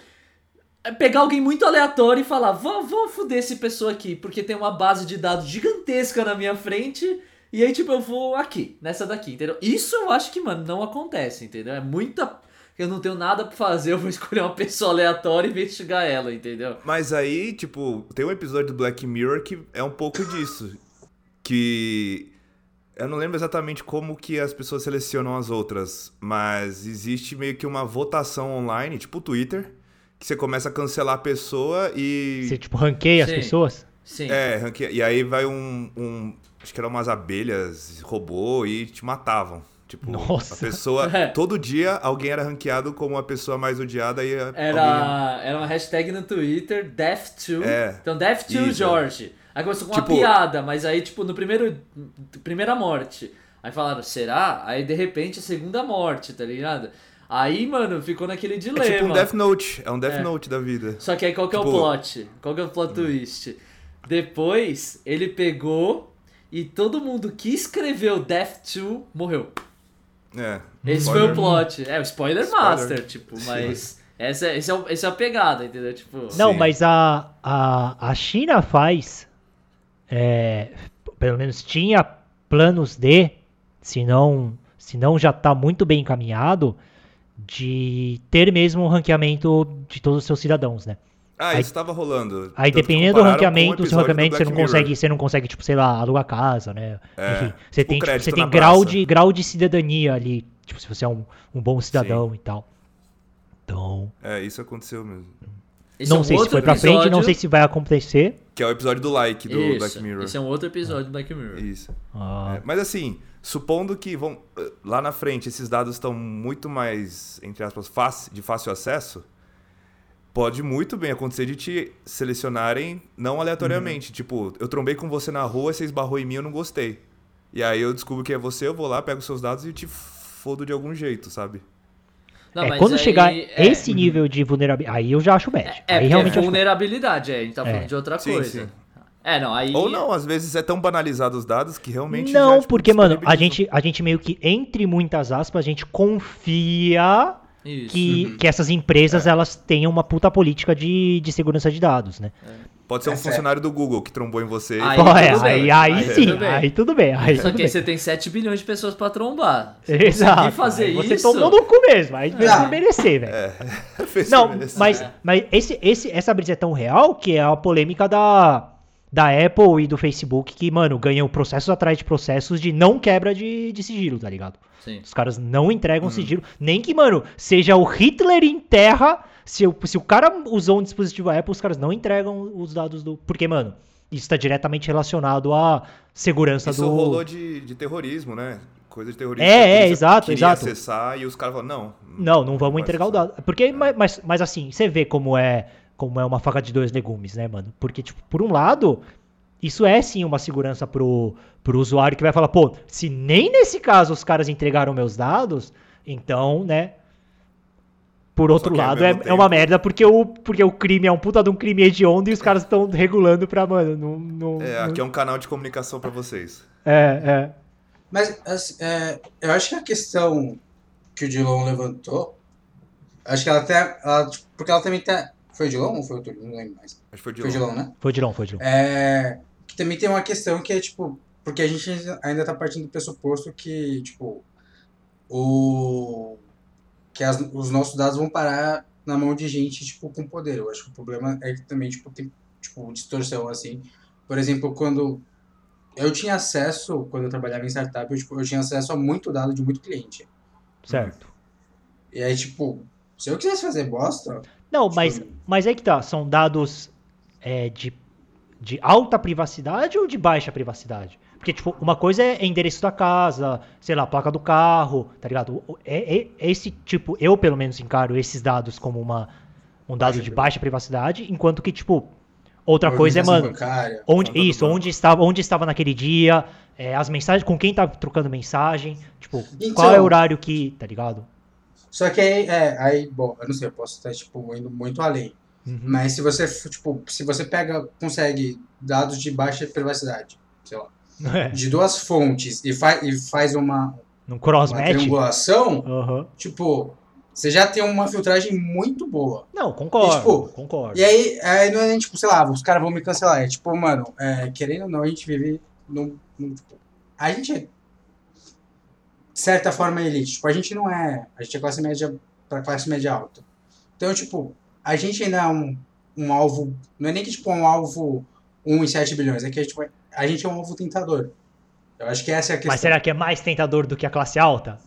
pegar alguém muito aleatório e falar, vou, vou fuder esse pessoa aqui, porque tem uma base de dados gigantesca na minha frente, e aí, tipo, eu vou aqui, nessa daqui, entendeu? Isso eu acho que, mano, não acontece, entendeu? É muita. Eu não tenho nada pra fazer, eu vou escolher uma pessoa aleatória e investigar ela, entendeu? Mas aí, tipo, tem um episódio do Black Mirror que é um pouco disso. Que. Eu não lembro exatamente como que as pessoas selecionam as outras, mas existe meio que uma votação online, tipo o Twitter, que você começa a cancelar a pessoa e. Você, tipo, ranqueia as Sim. pessoas? Sim. É, ranqueia- e aí vai um, um- Acho que eram umas abelhas, robô, e te matavam. Tipo, Nossa. a pessoa. É. Todo dia alguém era ranqueado como a pessoa mais odiada e a- alguém- Era, era uma hashtag no Twitter, Death2. É. Então, Death2 Isso. George. Aí começou com Tipo- uma piada, mas aí, tipo, no primeiro. Primeira morte. Aí falaram, será? Aí de repente a segunda morte, tá ligado? Aí, mano, ficou naquele É dilema. tipo um Death Note. É um Death É. Note da vida. Só que aí qual que é o Tipo- plot? Qual que é o plot twist? Depois ele pegou e todo mundo que escreveu Death 2 morreu. É. Esse Spoiler. foi o plot. É, o spoiler, Spoiler. master, tipo, mas. Essa, essa, é, essa é a pegada, entendeu? Tipo. Não, Sim. mas a, a, a China faz. é, pelo menos tinha planos de, se não, se não já tá muito bem encaminhado, de ter mesmo um ranqueamento de todos os seus cidadãos, né? Ah, Aí- isso tava rolando. Aí Tanto dependendo do o ranqueamento, o seu ranqueamento você não Mirror. consegue, você não consegue, tipo, sei lá, alugar casa, né? É, Enfim, você tem, tipo, você tem grau praça. de, grau de cidadania ali, tipo, se você é um, um bom cidadão e tal. Então, É, isso aconteceu mesmo. esse não é um sei se foi pra frente, não sei se vai acontecer. Que é o episódio do like do Isso, Black Mirror. Esse é um outro episódio do Black Mirror. Isso. Ah, É, mas assim, supondo que vão eh, lá na frente esses dados estão muito mais, entre aspas, fácil- de fácil acesso, pode muito bem acontecer de te selecionarem não aleatoriamente. Uhum. Tipo, eu trombei com você na rua, você esbarrou em mim, eu não gostei. E aí eu descubro que é você, eu vou lá, pego seus dados e te fodo de algum jeito, sabe? Não, é, mas quando aí- chegar é, esse nível de vulnerabilidade, aí eu já acho bad. É, aí porque realmente é vulnerabilidade, é, a gente tá falando É. de outra Sim, coisa. sim. É, não, aí. Ou não, às vezes é tão banalizado os dados que realmente. Não, já, tipo, porque, mano, a gente, a gente meio que, entre muitas aspas, a gente confia Isso. que, que essas empresas, elas tenham uma puta política de, de segurança de dados, né? Pode ser um É certo. funcionário do Google que trombou em você. Aí Pô, é, aí, aí, aí sim, tudo aí tudo bem. Aí Só tudo que bem. aí você tem 7 bilhões de pessoas pra trombar. Se Exato. fazer aí você isso. tomou no cu mesmo, aí Ah. vai merecer, velho. É. Fez Não, merecer. mas, mas esse, esse, essa brisa é tão real que é a polêmica da, da Apple e do Facebook que, mano, ganham processos atrás de processos de não quebra de, de sigilo, tá ligado? Sim. Os caras não entregam sigilo. Nem que, mano, seja o Hitler em terra. Se o, se o cara usou um dispositivo Apple, os caras não entregam os dados do. Porque, mano, isso tá diretamente relacionado à segurança Isso do. rolou de, de terrorismo, né? Coisa de terrorismo. É, é, exato, queria exato. acessar e os caras falaram, não. Não, não vamos entregar o acessar. dado. Porque, mas, mas, mas assim, você vê como é, como é uma faca de dois legumes, né, mano? Porque, tipo, por um lado, isso é sim uma segurança pro, pro usuário que vai falar, pô, se nem nesse caso os caras entregaram meus dados, então, né? Por outro ao lado, é, é uma merda, porque o, porque o crime é um puta de um crime hediondo e os caras estão regulando pra, mano, não. não É, não- aqui é um canal de comunicação pra vocês. é, é. Mas assim, é, eu acho que a questão que o Dilon levantou, acho que ela até. Ela, tipo, porque ela também tá. Foi o Dilon ou foi o Túlio? Não lembro mais. Acho que foi de Foi o. Dilon, né? Foi de longe, foi de longe. É, que também tem uma questão que é, tipo, porque a gente ainda tá partindo do pressuposto que, tipo, o, que as- os nossos dados vão parar na mão de gente, tipo, com poder. Eu acho que o problema é que também, tipo, tem, tipo, distorção, assim. Por exemplo, quando eu tinha acesso, quando eu trabalhava em startup, eu, tipo, eu tinha acesso a muito dado de muito cliente. Certo. E aí, tipo, se eu quisesse fazer bosta, Não, mas, mas é que tá. São dados é, de, de alta privacidade ou de baixa privacidade? Porque, tipo, uma coisa é endereço da casa, sei lá, placa do carro, tá ligado? É, é- é esse tipo, eu pelo menos encaro esses dados como uma, um dado de baixa privacidade, enquanto que, tipo, outra coisa é, mano, bancária. onde, isso, onde estava, onde estava naquele dia, é, as mensagens, com quem tá trocando mensagem, tipo, Então- qual é o horário que, tá ligado? Só que aí, é, aí, bom, eu não sei, eu posso estar, tipo, indo muito além. Uhum. Mas se você, tipo, se você pega, consegue dados de baixa privacidade, sei lá, É, de duas fontes e, fa e faz uma, num uma cross-match. triangulação, Aham. tipo, você já tem uma filtragem muito boa. Não, concordo, E, tipo, concordo. E aí, aí não é tipo, sei lá, os caras vão me cancelar. É tipo, mano, é, querendo ou não, a gente vive num. num, tipo, a gente é, certa forma, elite. Tipo, a gente não é. A gente é classe média pra classe média alta. Então, tipo, a gente ainda é um, um alvo. Não é nem que, tipo, um alvo 1,7 bilhões. É que, tipo, a gente é um alvo tentador. Eu acho que essa é a questão. Mas será que é mais tentador do que a classe alta?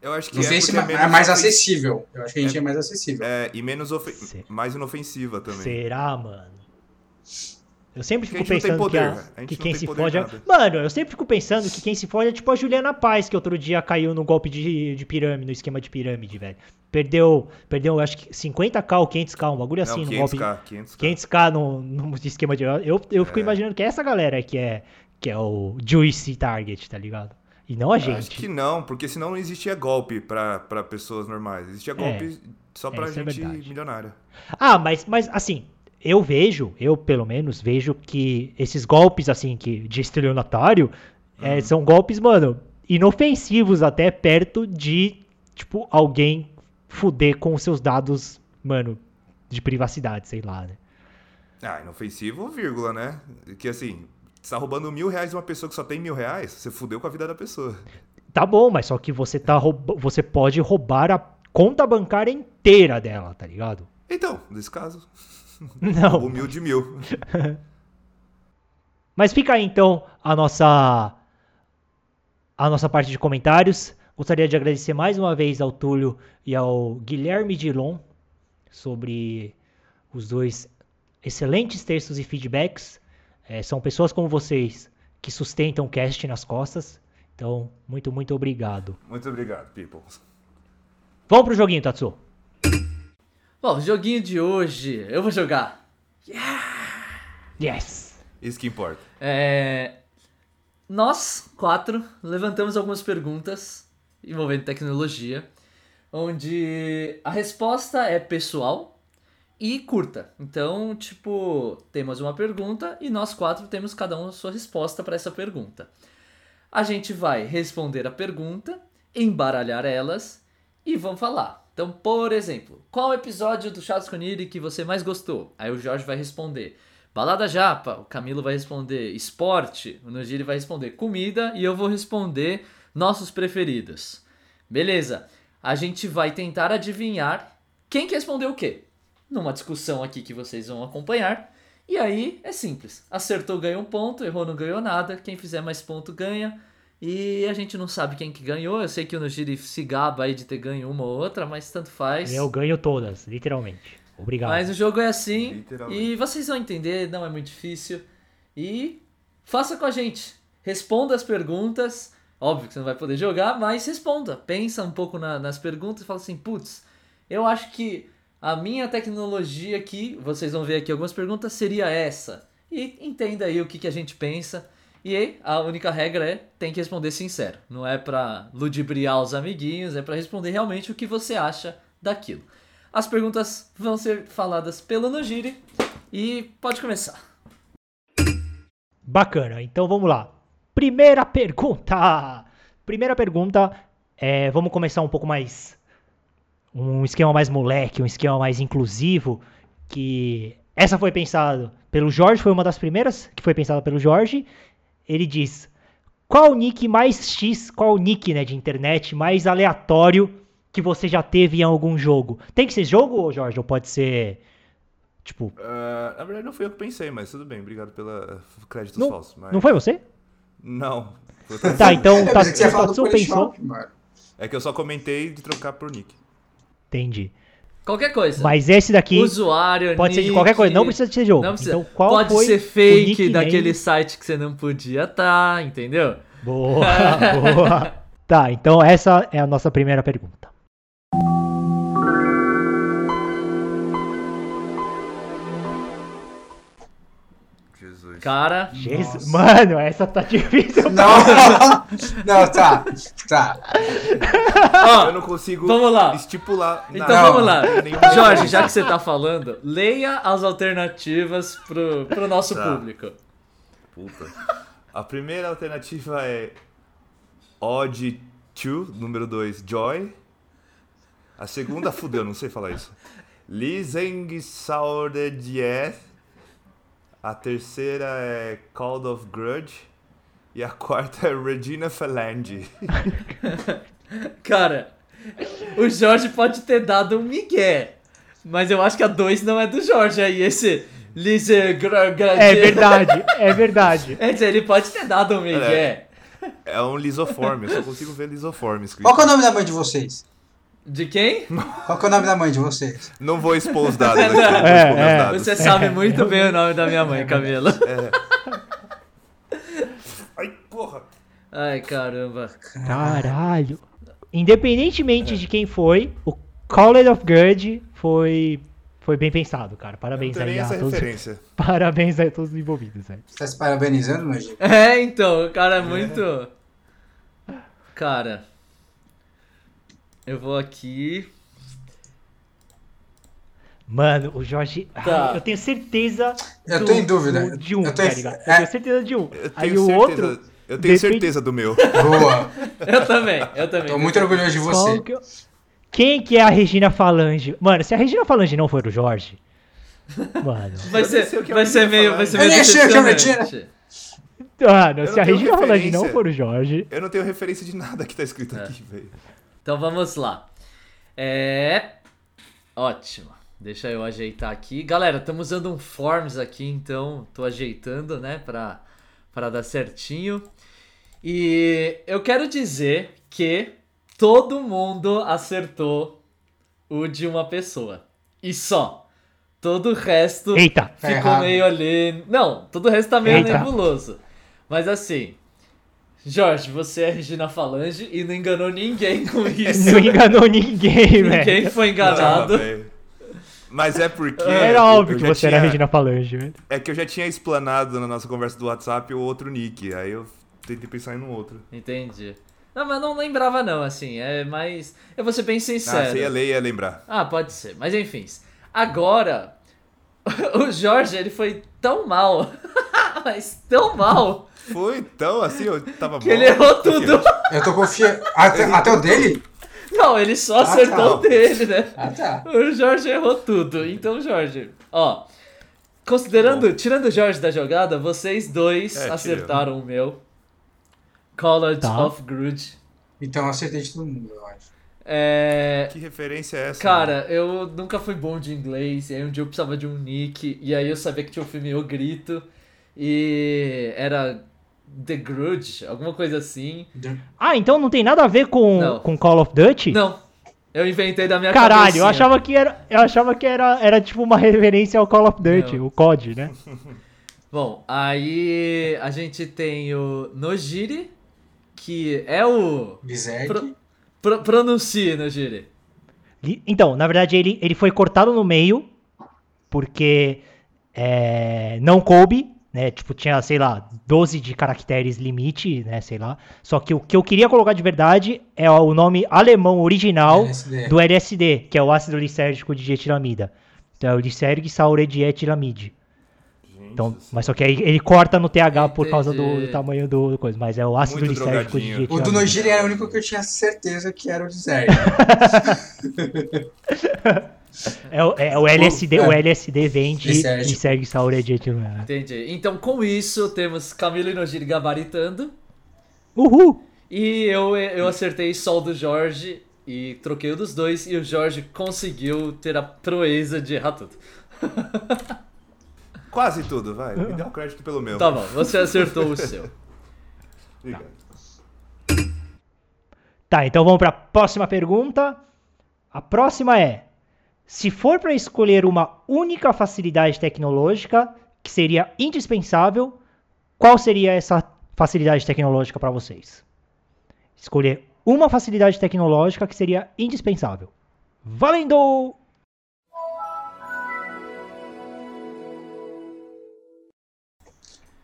Eu acho que Não é sei se porque é menos mais acessível. Eu acho que a gente é, mais acessível. É, e menos mais inofensiva também. Será, mano? Eu sempre Porque fico pensando que, a- a que quem se fode é... Mano, eu sempre fico pensando que quem se fode é tipo a Juliana Paz, que outro dia caiu no golpe de, de pirâmide, no esquema de pirâmide, velho. Perdeu, perdeu, acho que 50k ou 500k, um bagulho assim, não, no golpe 500k, 500k. 500k no, no esquema de. Eu, eu fico É. imaginando que é essa galera que é, que é o juicy target, tá ligado? E não a gente. Acho que não, porque senão não existia golpe pra, pra pessoas normais. Existia golpe só pra é gente verdade. milionária. Ah, mas, mas assim, eu vejo, eu pelo menos vejo que esses golpes assim que de estelionatário é, são golpes, mano, inofensivos até perto de tipo alguém fuder com os seus dados, mano, de privacidade, sei lá, né? Ah, inofensivo, vírgula, né? Que assim, você tá roubando mil reais de uma pessoa que só tem mil reais, você fudeu com a vida da pessoa. Tá bom, mas só que você tá você pode roubar a conta bancária inteira dela, tá ligado? Então, nesse caso, Não. humilde mil. Mas fica aí então a nossa a nossa parte de comentários. Gostaria de agradecer mais uma vez ao Túlio e ao Guilherme Dilon sobre os dois excelentes textos e feedbacks. É, são pessoas como vocês que sustentam o cast nas costas. Então, muito, muito obrigado. Muito obrigado, people. Vamos pro joguinho, Tatsu. Bom, o joguinho de hoje, eu vou jogar. Yes! Isso que importa. É, Nós, quatro, levantamos algumas perguntas envolvendo tecnologia, onde a resposta é pessoal e curta. Então, tipo, temos uma pergunta e nós quatro temos cada um a sua resposta para essa pergunta. A gente vai responder a pergunta, embaralhar elas e vamos falar. Então, por exemplo, qual episódio do Chaves com Niri que você mais gostou? Aí o Jorge vai responder. Balada Japa, o Camilo vai responder esporte, o Nogiri vai responder comida e eu vou responder nossos preferidos. Beleza, a gente vai tentar adivinhar quem que respondeu o quê. Numa discussão aqui que vocês vão acompanhar. E aí é simples, acertou ganha um ponto, errou não ganhou nada, quem fizer mais ponto ganha. E a gente não sabe quem que ganhou, eu sei que o Nogiri se gaba aí de ter ganho uma ou outra, mas tanto faz. Eu ganho todas, literalmente. Obrigado. Mas o jogo é assim e vocês vão entender, não é muito difícil. E faça com a gente. Responda as perguntas. Óbvio que você não vai poder jogar, mas responda. Pensa um pouco na- nas perguntas e fala assim, putz, eu acho que a minha tecnologia aqui, vocês vão ver aqui algumas perguntas, seria essa. E entenda aí o que, que a gente pensa. E aí, a única regra é tem que responder sincero. Não é pra ludibriar os amiguinhos, é pra responder realmente o que você acha daquilo. As perguntas vão ser faladas pelo Nogiri e pode começar. Bacana, então vamos lá. Primeira pergunta. Primeira pergunta, é, vamos começar um pouco mais. Um esquema mais moleque, um esquema mais inclusivo. Que essa foi pensada pelo Jorge, foi uma das primeiras que foi pensada pelo Jorge. Ele diz: qual o nick mais X, qual o nick né, de internet mais aleatório que você já teve em algum jogo? Tem que ser jogo, Jorge? Ou pode ser. Tipo, Ah, na verdade, não fui eu que pensei, mas tudo bem. Obrigado pela créditos Não- falsos. Mas... não foi você? Não. Tá, então tá, você pensou. É que eu só comentei de trocar por nick. Entendi. Qualquer coisa. Mas esse daqui Usuário, pode ser de nick, qualquer coisa, não precisa ser jogo. Não precisa. Então, qual Pode foi ser fake daquele site que você não podia tá, entendeu? Boa, boa. Tá, então essa é a nossa primeira pergunta. Cara, Jesus, mano, essa tá difícil. Não, não, tá, tá. ó, Eu não consigo vamos lá. estipular Então nada. vamos lá. Jorge, já que você tá falando, leia as alternativas pro, pro nosso Tá. público. Puta. A primeira alternativa é Odd 2, número 2, Joy. A segunda, fudeu, não sei falar isso. Liseng Sauredier. A terceira é Call of Grudge. E a quarta é Regina Phalange. Cara, o Jorge pode ter dado um migué, mas eu acho que a 2 não é do Jorge aí, esse Lise É verdade, é verdade. É dizer, ele pode ter dado um migué. É um lisoforme, eu só consigo ver lisoforme escrito. Qual que é o nome da mãe de vocês? De quem? Qual que é o nome da mãe de vocês? Não vou expor os dados aqui, É, expor meus é. dados. Você sabe muito bem o nome da minha mãe, Camila. Ai, porra. Ai, caramba. Caralho. Independentemente de quem foi, o Call of Grudge foi, foi bem pensado, cara. Parabéns aí a todos. referência. Parabéns a todos os envolvidos, velho. Você tá se parabenizando, meu gente? É, então, o cara é muito. Cara. Eu vou aqui. Mano, o Jorge. Tá. Ai, eu tenho certeza. Eu do- tô em dúvida. do- De um, Eu tô tá ligado? Eu é. tenho certeza de um. Eu Aí tenho o certeza. outro. eu tenho depende- certeza do meu. Boa. Eu também, eu também. Tô muito orgulhoso de você. Que eu- Quem que é a Regina Falange? Mano, se a Regina Falange não for o Jorge. Mano. Vai Eu ser, é vai ser meio, vai ser meio Eu nem o que é o decepcionante. Mano, Eu se a Regina Falange não for o Jorge. Eu não tenho referência de nada que tá escrito É. aqui, velho. Então vamos lá. É. Ótimo. Deixa eu ajeitar aqui. Galera, estamos usando um Forms aqui, então tô ajeitando, né, pra, pra dar certinho. E eu quero dizer que todo mundo acertou o de uma pessoa. E só. Todo o resto Eita. Tá ficou errado. meio ali. Não, todo o resto tá meio Eita. nebuloso. Mas assim. Jorge, você é Regina Falange e não enganou ninguém com isso. Não enganou ninguém, Ninguém velho. foi enganado. Não. Mas é porque. Era óbvio que você era tinha- Regina Falange, velho. É que eu já tinha explanado na nossa conversa do WhatsApp o outro nick. Aí eu tentei pensar em um outro. Entendi. Não, mas não lembrava não, assim, é mais... Eu vou ser bem Ah, você ia sincero. ler e ia lembrar. Ah, pode ser. Mas enfim, agora, o Jorge, ele foi tão mal, mas tão mal, Foi tão assim, eu tava que ele errou tudo. Eu tô confiando. Até, até o dele? Não, ele só Ah, acertou tá. o dele, né? Ah, tá. O Jorge errou tudo. Então, Jorge, ó. Considerando, tirando o Jorge da jogada, vocês dois É, acertaram o meu. College Tá. of Grudge. Então eu acertei de todo mundo, eu acho. É. Que referência é essa? Cara, eu nunca fui bom de inglês, e aí um dia eu precisava de um nick, e aí eu sabia que tinha o filme O Grito, e era The Grudge, alguma coisa assim. Ah, então não tem nada a ver com, Não. com Call of Duty? Não, eu inventei da minha Caralho, cabecinha. eu achava que era, eu achava que era, era tipo uma referência ao Call of Duty, Não. o COD, né? Bom, aí a gente tem o Nojiri, que é o... Bizarre. Pro- Pro, pronuncie, Nojiri. Então, na verdade, ele, ele foi cortado no meio, porque é, não coube, né? Tipo, tinha, sei lá, 12 de caracteres limite, né? Sei lá. Só que o que eu queria colocar de verdade é o nome alemão original LSD. do LSD, que é o ácido lisérgico de dietilamida. Então é o liserg sauredietilamide. Então, mas só que aí ele corta no TH por causa do, Entendi. do tamanho do, do coisa. Mas é o ácido Muito lisérgico de drogadinho. O dietilamida. do Nojiri era o único que eu tinha certeza que era o Bizarre. É, o- é o LSD, É. o LSD vem de Lisérgico. liserg sauredietilamida. Entendi. Então, com isso, temos Camilo e Nojiri gabaritando. Uhul! E eu, eu acertei só o do Jorge e troquei o dos dois. E o Jorge conseguiu ter a proeza de errar tudo. Quase tudo, vai. Me dá um crédito pelo meu. Tá bom, você acertou o seu. Obrigado. Tá, então vamos para a próxima pergunta. A próxima é: se for para escolher uma única facilidade tecnológica que seria indispensável, qual seria essa facilidade tecnológica para vocês? Escolher uma facilidade tecnológica que seria indispensável. Valendo!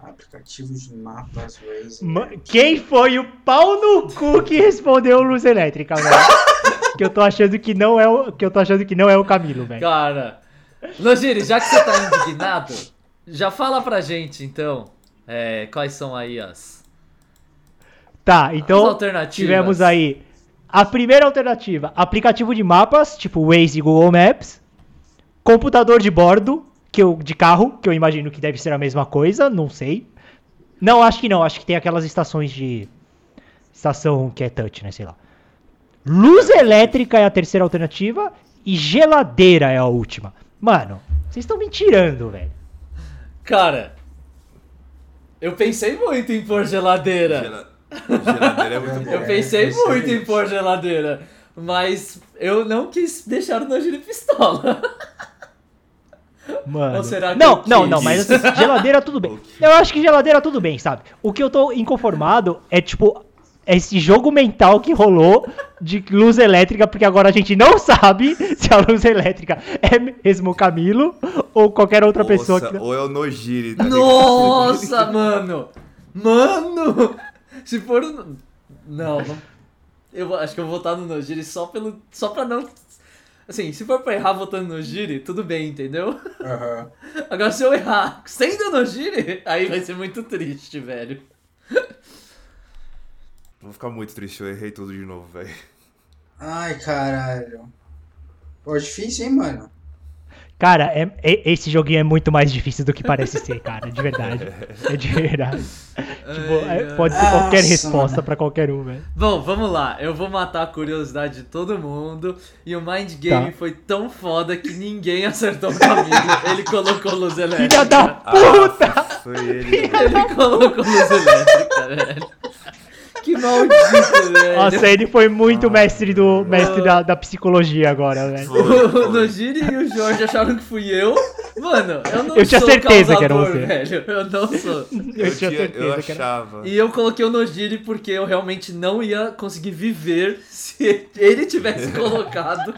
Aplicativos de mapas, Waze. Ma- Quem foi o pau no cu que respondeu luz elétrica, velho? que eu tô achando que não é o que eu tô achando que não é o Camilo, velho. Cara, Nojiri, já que você tá indignado, já fala pra gente, então, é, quais são aí as... Tá, As então alternativas. tivemos aí a primeira alternativa, aplicativo de mapas, tipo Waze e Google Maps, computador de bordo, que eu, de carro, que eu imagino que deve ser a mesma coisa, não sei. Não, acho que não, acho que tem aquelas estações de estação que é touch, né, sei lá. Luz elétrica é a terceira alternativa e geladeira é a última. Mano, vocês estão me tirando, velho. Cara, eu pensei muito em pôr geladeira. Gela- Geladeira é muito bom. Eu pensei É, muito em pôr geladeira. Mas eu não quis deixar o Nojiri pistola. Mano. Ou será que não, eu não, quis? não, mas assim, geladeira tudo bem. Eu acho que geladeira tudo bem, sabe? O que eu tô inconformado é tipo esse jogo mental que rolou de luz elétrica, porque agora a gente não sabe se a luz elétrica é mesmo o Camilo ou qualquer outra pessoa Nossa, que Ou é o Nojiri. tá ligado? Nossa, mano! Mano! Se for. o- Não, não. Eu acho que eu vou votar no Nojiri só pelo. Só pra não. Assim, se for pra errar votando no Nojiri, tudo bem, entendeu? Aham. Agora se eu errar sendo Nojiri, aí vai ser muito triste, velho. Vou ficar muito triste, eu errei tudo de novo, velho. Ai, caralho. Pô, difícil, hein, mano? Cara, é- é- esse joguinho é muito mais difícil do que parece ser, cara, de verdade. É de verdade. Tipo, é- pode ser qualquer Nossa, resposta pra qualquer um, velho. Bom, vamos lá. Eu vou matar a curiosidade de todo mundo. E o Mind Game Tá. foi tão foda que ninguém acertou o caminho. Ele colocou luz elétrica. Filha da puta! Ah, foi ele. Ele colocou luz elétrica, velho. Maldito, velho. Nossa, ele foi muito mestre do mestre da, da psicologia agora, velho. O foi. Nojiri e o Jorge acharam que fui eu. Mano, eu não Eu tinha sou certeza que era causador, você. velho. Eu não sou. Eu, Eu, tinha certeza eu que era. achava. E eu coloquei o Nojiri porque eu realmente não ia conseguir viver se ele tivesse colocado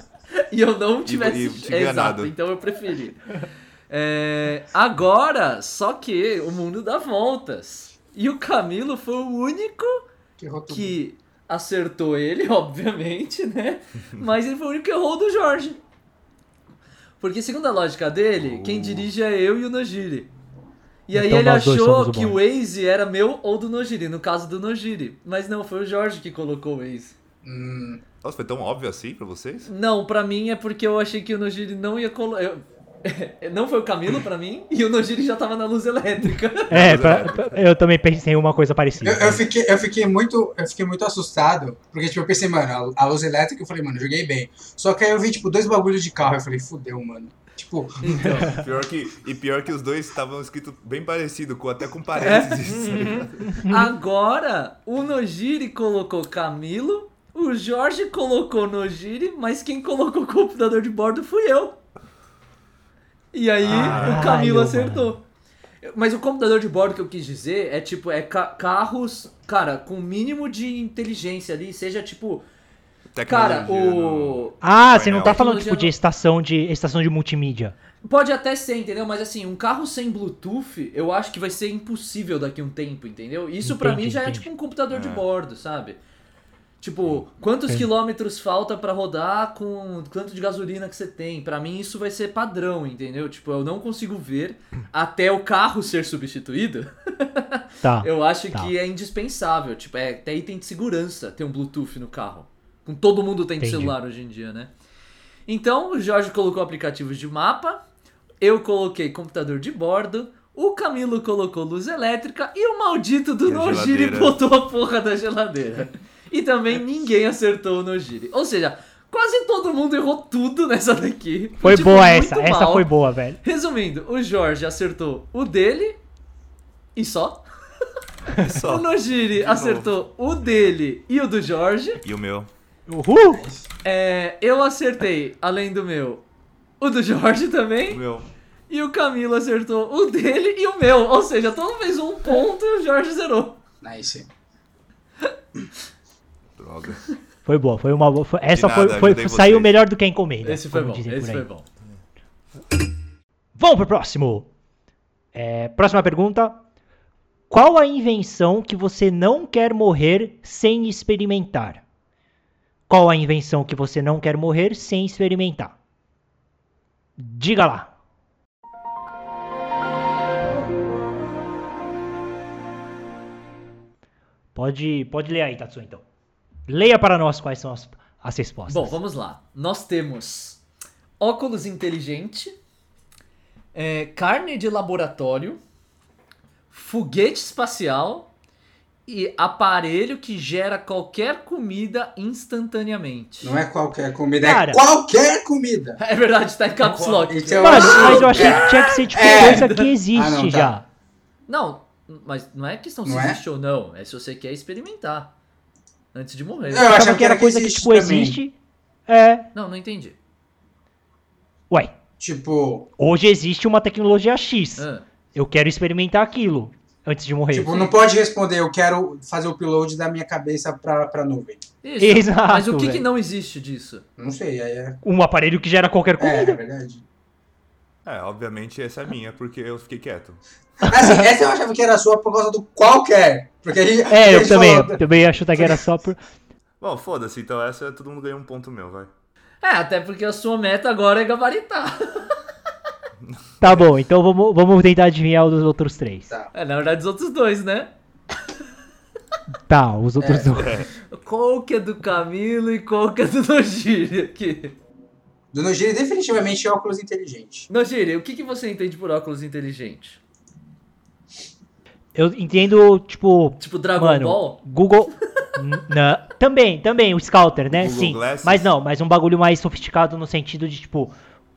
e eu não tivesse. e enganado. Exato, então eu preferi. É, agora, só que o mundo dá voltas. E o Camilo foi o único Que que acertou ele, obviamente, né? Mas ele foi o único que errou do Jorge. Porque segundo a lógica dele, quem Oh. dirige é eu e o Nojiri. E aí Então ele dois somos achou que o. Waze era meu ou do Nojiri, no caso do Nojiri. Mas não, foi o Jorge que colocou o Waze. Hum, Nossa, foi tão óbvio assim pra vocês? Não, pra mim é porque eu achei que o Nojiri não ia colocar... Não foi o Camilo pra mim, e o Nojiri já tava na luz elétrica. É, pra- pra- eu também pensei em uma coisa parecida. eu, eu fiquei, eu, fiquei muito, eu fiquei muito assustado, porque tipo, eu pensei, mano, a, a luz elétrica, eu falei, mano, joguei bem. Só que aí eu vi, tipo, dois bagulhos de carro, eu falei, fudeu, mano. Tipo, Então, Pior que, e pior que os dois estavam escritos bem parecido, com, até com parênteses. ligado? Agora, o Nojiri colocou Camilo, o Jorge colocou Nojiri, mas quem colocou o computador de bordo fui eu. E aí Caralho, o Camilo acertou. Mas o computador de bordo que eu quis dizer é tipo, é ca- carros, cara, com o mínimo de inteligência ali, seja tipo. Cara, Tecnologia o. Ah, você não tá falando tipo de estação de estação de multimídia. Pode até ser, entendeu? Mas assim, um carro sem Bluetooth, eu acho que vai ser impossível daqui a um tempo, entendeu? Isso pra Entendi, mim já é entendi. tipo um computador de É. bordo, sabe? Tipo, quantos Entendi. quilômetros falta pra rodar com quanto de gasolina que você tem? Pra mim isso vai ser padrão, entendeu? Tipo, eu não consigo ver até o carro ser substituído. Tá. Eu acho Tá. que é indispensável, tipo, é até item de segurança ter um Bluetooth no carro. Com todo mundo tem Entendi. celular hoje em dia, né? Então, o Jorge colocou aplicativos de mapa, eu coloquei computador de bordo, o Camilo colocou luz elétrica e o maldito do Nojiri botou a porra da geladeira. E também ninguém acertou o Nojiri. Ou seja, quase todo mundo errou tudo nessa daqui. Foi tipo, boa essa, essa mal. foi boa, velho. Resumindo, o Jorge acertou o dele e só. Só. O Nojiri novo. acertou o dele e o do Jorge. E o meu? Uhul! É, eu acertei, além do meu, o do Jorge O também. meu. E o Camilo acertou o dele e o meu. Ou seja, todo mundo fez um ponto e o Jorge zerou. Nice. Droga. Foi boa, foi uma boa. foi- essa nada, foi, foi- saiu vocês. melhor do que a encomenda. Esse foi bom, esse foi bom. Vamos pro próximo. É, próxima pergunta. Qual a invenção que você não quer morrer sem experimentar? Qual a invenção que você não quer morrer sem experimentar? Diga lá. Pode, pode ler aí, Tatsu, então. Leia para nós quais são as, as respostas. Bom, vamos lá. Nós temos óculos inteligente, é, carne de laboratório, foguete espacial e aparelho que gera qualquer comida instantaneamente. Não é qualquer comida, Cara. é qualquer comida. É verdade, tá em caps lock. Então, acho- mas eu achei que tinha que ser tipo É. coisa que existe Ah, não, tá. já. Não, mas não é questão se Não é? existe ou não. É se você quer experimentar. Antes de morrer. Eu Eu achava que era que coisa que, tipo, também. existe. É. Não, não entendi. Ué, Tipo, hoje existe uma tecnologia X. Ah, Eu quero experimentar aquilo antes de morrer. tipo, não pode responder, eu quero fazer o upload da minha cabeça pra, pra nuvem. isso. Exato, Mas o que, que não existe disso? Não sei, aí é. Um aparelho que gera qualquer É, comida. é verdade. É, obviamente essa é minha, porque eu fiquei quieto. Assim, essa eu achava que era sua por causa do qualquer. Porque a gente, a É, eu gente também, falou- eu também acho que era só por. Bom, foda-se, então essa todo mundo ganhou um ponto meu, vai. É, até porque a sua meta agora é gabaritar. Tá bom, então vamos, vamos tentar adivinhar os outros três. Tá. É, na verdade, os outros dois, né? Tá, os outros É. dois. Qual que é do Camilo e qual que é do Nojiri aqui? Do Nogiri definitivamente é óculos inteligente. Nojiri, o que, que você entende por óculos inteligente? Eu entendo, tipo. Tipo Dragon mano, Ball? Google. N- não, também, também, o Scouter, né? Google Sim. Glasses? Mas não, mas um bagulho mais sofisticado no sentido de, tipo,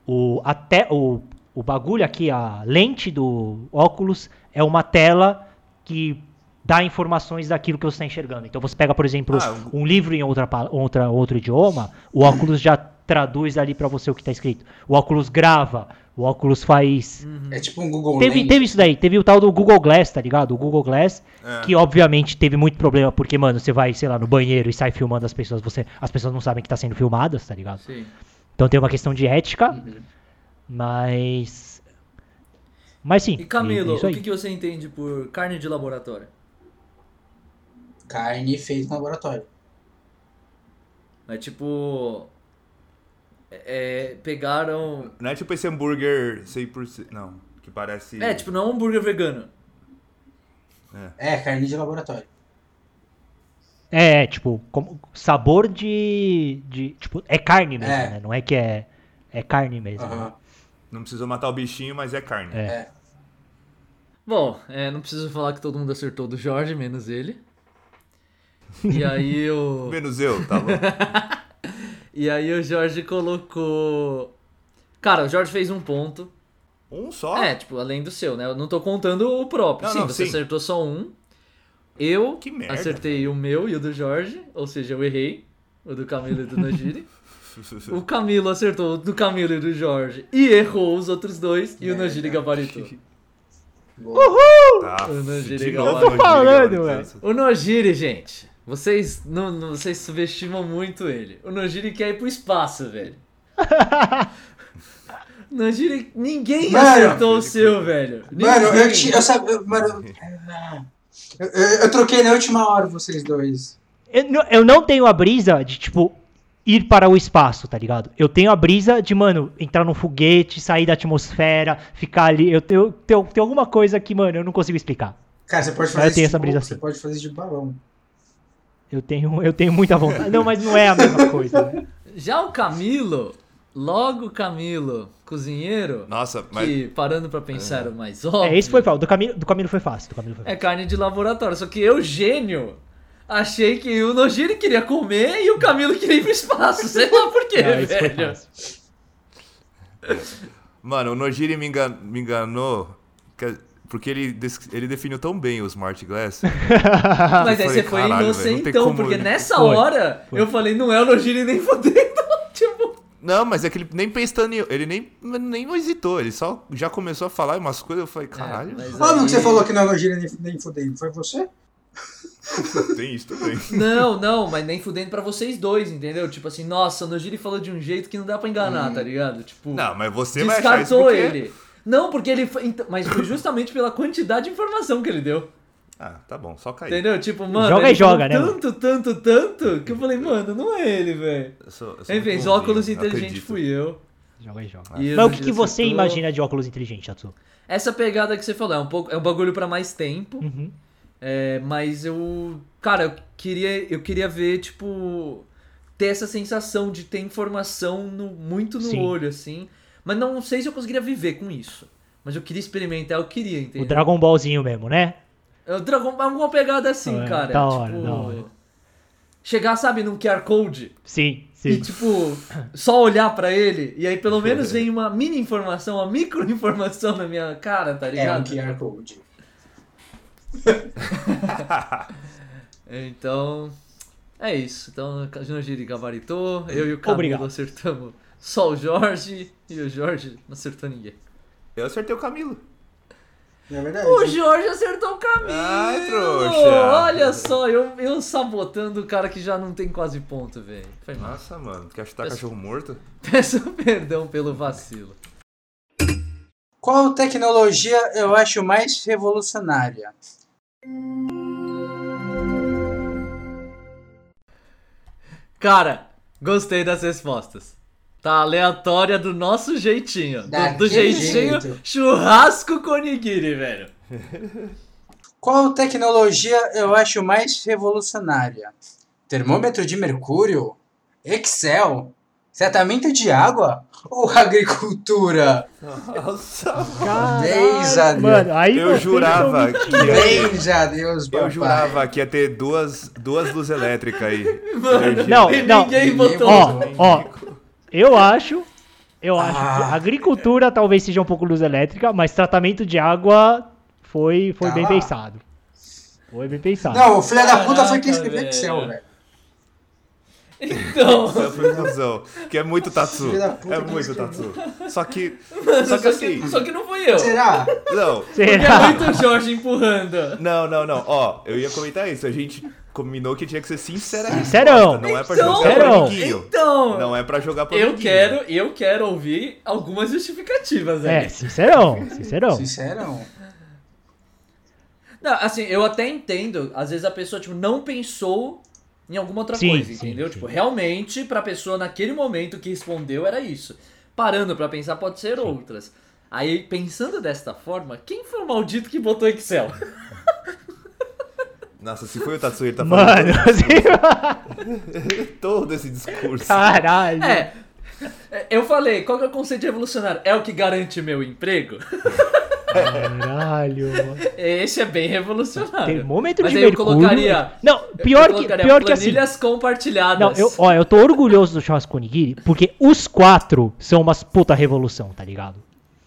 o, até, o, o bagulho aqui, a lente do óculos é uma tela que dá informações daquilo que você está enxergando. Então você pega, por exemplo, Ah, um livro em outra, outra, outro idioma, o óculos já traduz ali para você o que está escrito. O óculos grava, o óculos faz. É tipo um Google Teve, Lens. teve isso daí, teve o tal do Google Glass, tá ligado? O Google Glass, É. que obviamente teve muito problema, porque, mano, você vai, sei lá, no banheiro e sai filmando as pessoas, você, as pessoas não sabem que tá sendo filmadas, tá ligado? Sim. Então tem uma questão de ética, Uhum. mas. Mas sim. E Camilo, isso o aí. que, que você entende por carne de laboratório? Carne feita no laboratório. É tipo. É, pegaram. Não é tipo esse hambúrguer 100%. Não, que parece. É, tipo, não é um hambúrguer vegano. É, carne de laboratório. É, tipo, como, sabor de, de. Tipo, é carne mesmo, É. né? Não é que é. É carne mesmo. né? Aham. Não precisou matar o bichinho, mas é carne. É. É. Bom, é, não preciso falar que todo mundo acertou do Jorge, menos ele. E aí o. Menos eu, tá bom? E aí o Jorge colocou. Cara, o Jorge fez um ponto. Um só? É, tipo, além do seu, né? Eu não tô contando o próprio. Não, sim, não, você sim. acertou só um. Eu Que merda. acertei o meu e o do Jorge, ou seja, eu errei. O do Camilo e do Nojiri. o Camilo acertou o do Camilo e do Jorge e errou os outros dois. E o Merda. Nojiri gabaritou. Tá, Eu tô falando, velho. O Nojiri, gente, vocês não, não- vocês subestimam muito ele. O Nojiri quer ir pro espaço, velho. Nojiri, ninguém Mano. acertou o seu, velho. Mano, eu, ti- eu sabe. eu- Mano, eu, eu, eu troquei na última hora vocês dois. Eu, não- eu tenho a brisa de, tipo, ir para o espaço, tá ligado? Eu tenho a brisa de, mano, entrar num foguete, sair da atmosfera, ficar ali. Eu tenho, tenho, tenho alguma coisa que, mano, eu não consigo explicar. Cara, você pode Eu fazer tenho isso essa brisa bo- Você assim. pode fazer isso de balão. Eu tenho, eu tenho muita vontade. Não, mas não é a mesma coisa, né? Já o Camilo, logo o Camilo, cozinheiro, Nossa, mas. que parando pra pensar o mais óbvio, É, esse foi fácil. Do caminho, do caminho foi fácil. Do caminho foi é fácil. carne de laboratório. Só que eu, gênio, achei que o Nojiri queria comer e o Camilo queria ir pro espaço. Sei lá por quê, Não, velho. Mano, o Nojiri me, engan- me enganou. que- Porque ele, ele definiu tão bem o Smart Glass. Mas aí Eu você falei, foi inocentão, como porque nessa Foi, hora foi. eu falei, não é o Nojiri nem fodendo. tipo, Não, mas é que ele nem pensando em. Ele nem, nem hesitou, ele só já começou a falar umas coisas. Eu falei, caralho, É, mas Quando aí- que você falou que não é nojira nem, nem fudendo? Foi você? tem isso também. Não, não, mas nem fudendo pra vocês dois, entendeu? Tipo assim, nossa, o Nojiri falou de um jeito que não dá pra enganar, tá ligado? Tipo, Não, mas você vai achar isso descartou porque... ele. Não, porque ele foi. então- Mas foi justamente pela quantidade de informação que ele deu. Ah, tá bom, só cair. Entendeu? Tipo, mano. Joga e joga, né, Tanto, tanto, tanto, que eu falei, mano, não é ele, velho. Enfim, os óculos inteligentes fui eu. Joga aí, joga. E Mas o que, que você acertou. imagina de óculos inteligentes, Atsu? Essa pegada que você falou, é um pouco. É um bagulho pra mais tempo. Uhum. É, mas eu. Cara, eu queria, eu queria ver, tipo. Ter essa sensação de ter informação no- muito no Sim. olho, assim. Mas não sei se eu conseguiria viver com isso. Mas eu queria experimentar, eu queria, O entendeu? Dragon Ballzinho mesmo, né? É o Dragon Ball é uma pegada assim, É, cara. da hora, tipo, da hora. Chegar, sabe, num QR Code Sim, e, sim. tipo, só olhar pra ele e aí pelo menos vem uma mini informação, uma micro informação na minha cara, tá É um ligado? QR Code. Então, é isso. Então, Nojiri gabaritou, eu e o Camilo Obrigado. acertamos só o Jorge e o Jorge não acertou ninguém. Eu acertei o Camilo. Não é verdade? O Jorge acertou o Camilo! Ai, trouxa. Olha só, eu, eu sabotando o cara que já não tem quase ponto, velho. Nossa, mano, quer chutar Peço- cachorro morto? Peço perdão pelo vacilo. Qual tecnologia eu acho mais revolucionária? Cara, gostei das respostas. Tá aleatória do nosso jeitinho. Do, do jeitinho jeito. churrasco com onigiri, velho. Qual tecnologia eu acho mais revolucionária? Termômetro de mercúrio? Excel? Tratamento de água? Ou agricultura? Nossa, a Deus. Mano, aí Eu jurava que a Deus, eu jurava que ia ter duas, duas luzes elétricas aí. Mano, não, não. Ninguém Ninguém botou. Ó, ó, eu acho, eu acho Ah. que a agricultura talvez seja um pouco luz elétrica, mas tratamento de água foi, foi Tá bem pensado. Foi bem pensado. Não, o filho da puta foi quem Caraca, escreveu Excel, velho. Então, foi a conclusão. Que é muito Tatsu. É que muito. Tatsu. Só que. mano, Só que assim. só que não fui eu. Será? Não, Porque é Será? muito Jorge empurrando. não, não, não. Ó, eu ia comentar isso. A gente combinou que tinha que ser sincera. Sincerão. resposta, Não é pra Então, jogar pro amiguinho. então Não é pra jogar pro eu amiguinho. quero, eu quero ouvir algumas justificativas É, aí. sincerão, sincerão. Sincerão. Não, assim, eu até entendo, às vezes a pessoa, tipo, não pensou em alguma outra Sim, coisa, sim, entendeu? sim. Tipo, realmente, pra pessoa naquele momento que respondeu era isso. Parando pra pensar, pode ser outras. Aí, pensando desta forma, quem foi o maldito que botou Excel? Nossa, se foi o Tatsu, ele tá Mano, falando assim, todo esse discurso. caralho. É, eu falei, qual que é o conceito de revolucionário? É o que garante meu emprego? Caralho. mano. Esse é bem revolucionário. Termômetro Mas de aí eu mercúrio. colocaria- Não, Eu- pior eu que, colocaria pior que assim. planilhas compartilhadas. Não, eu, ó, eu tô orgulhoso do churrasco onigiri, porque os quatro são umas puta revolução, tá ligado?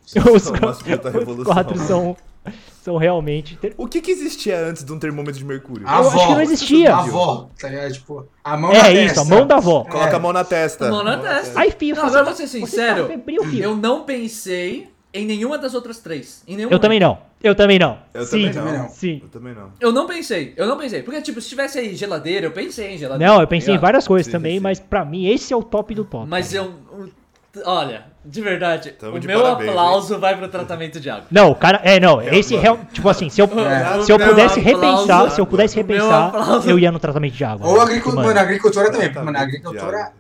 Os, São umas puta os revolução. quatro são, são realmente. ter- O que que existia antes de um termômetro de mercúrio? A Eu acho avó. que não existia. A avó, tá ligado? Tipo, a mão na É isso, testa. a mão da avó. Coloca É. a mão na testa. Mão na testa. Aí, filho, Não, agora tá- vou ser sincero, tá febril, filho. Eu não pensei em nenhuma das outras três. Em nenhum Eu também não. Eu também não. Eu Sim, também não. Sim. Eu também não. Eu não pensei, eu não pensei. Porque, tipo, se tivesse aí geladeira, eu pensei em geladeira. Não, eu tá pensei em várias coisas Sim, também, sim. mas pra mim esse é o top do top. Mas eu. Olha, de verdade, Tamo o de meu parabéns, aplauso vai pro tratamento de água. Não, o cara. É, não. Esse real. Tipo assim, se eu, É. se eu pudesse aplauso- repensar, se eu pudesse repensar, eu ia no tratamento de água. Ou Porque, agricultura, mano, mano, agricultura também, porque, mano, agricultura,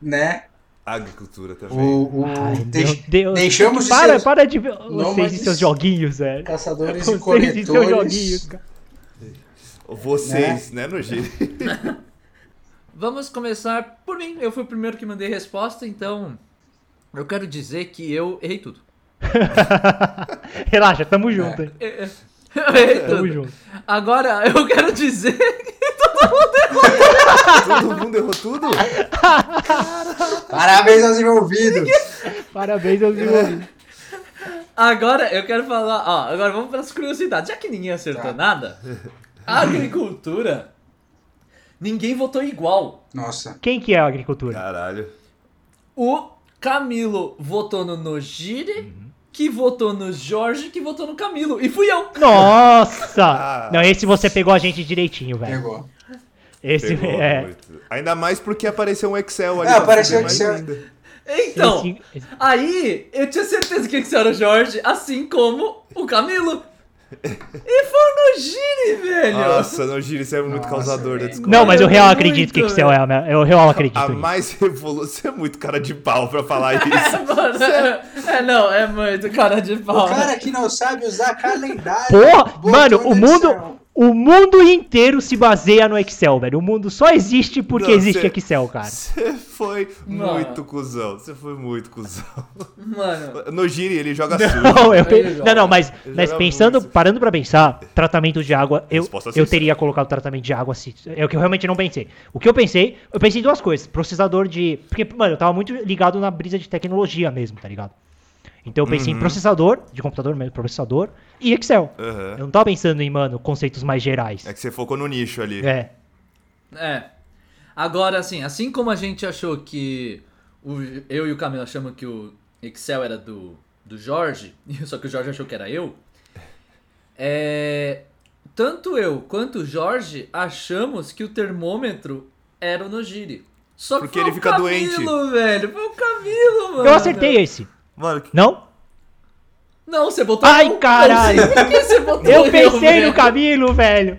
né? Agricultura também. O, o, Ai, deix- meu Deus. deixamos de Para, ser para de ver vocês e seus joguinhos, velho. caçadores e Vocês e seus joguinhos, coletores. cara. Vocês, né, Nojiri? Vamos começar por mim. Eu fui o primeiro que mandei resposta, então. Eu quero dizer que eu errei tudo. Relaxa, tamo junto, hein? Eu errei Tamo tudo. junto. Agora, eu quero dizer Todo mundo errou tudo? Parabéns aos envolvidos. Parabéns aos envolvidos. Agora eu quero falar, ó, agora vamos para as curiosidades. Já que ninguém acertou Tá. nada, a agricultura, ninguém votou igual. Nossa. Quem que é a agricultura? Caralho. O Camilo votou no Nojiri, Uhum. que votou no Jorge, que votou no Camilo. E fui eu. Nossa! Ah. Não, esse você pegou a gente direitinho, velho. Pegou. Esse Pegou é. muito. Ainda mais porque apareceu um Excel ali. É, apareceu um Excel. ainda. Então, esse- esse- aí eu tinha certeza que esse era o Jorge, assim como o Camilo. E foi o Nojiri, velho. Nossa, não gira, isso é muito Nossa, causador da velho. discórdia. Não, mas eu real Muito, acredito que. Excel é a minha- Eu real acredito. A nisso. mais revolução é muito cara de pau pra falar isso. Mano, é, é, não, é muito cara de pau. O cara que não sabe usar calendário. Porra, mano, no o mundo. O mundo inteiro se baseia no Excel, velho. O mundo só existe porque Não, existe cê- Excel, cara. Você foi Mano. muito cuzão. Você foi muito cuzão. Mano, No Giri, ele joga sujo. Não, eu pe- Ele joga. não, não, mas, Ele mas pensando, muito. parando pra pensar, tratamento de água, eu, Resposta eu teria colocado tratamento de água assim. É o que eu realmente não pensei. O que eu pensei, eu pensei em duas coisas. Processador de. Porque, mano, eu tava muito ligado na brisa de tecnologia mesmo, tá ligado? Então eu pensei em Uhum. processador, de computador mesmo, processador, e Excel. Aham. Eu não tava pensando em, mano, conceitos mais gerais. É que você focou no nicho ali. É. é. Agora, assim, assim como a gente achou que. O, eu e o Camilo achamos que o Excel era do, do Jorge, só que o Jorge achou que era eu. É. Tanto eu quanto o Jorge achamos que o termômetro era o Nojiri. Só que Porque foi ele o fica Camilo, velho. Foi o Camilo, mano. Eu acertei esse. Mano, que- Não? Não, você botou Ai, caralho. Por que você botou Eu pensei velho. no Camilo, velho.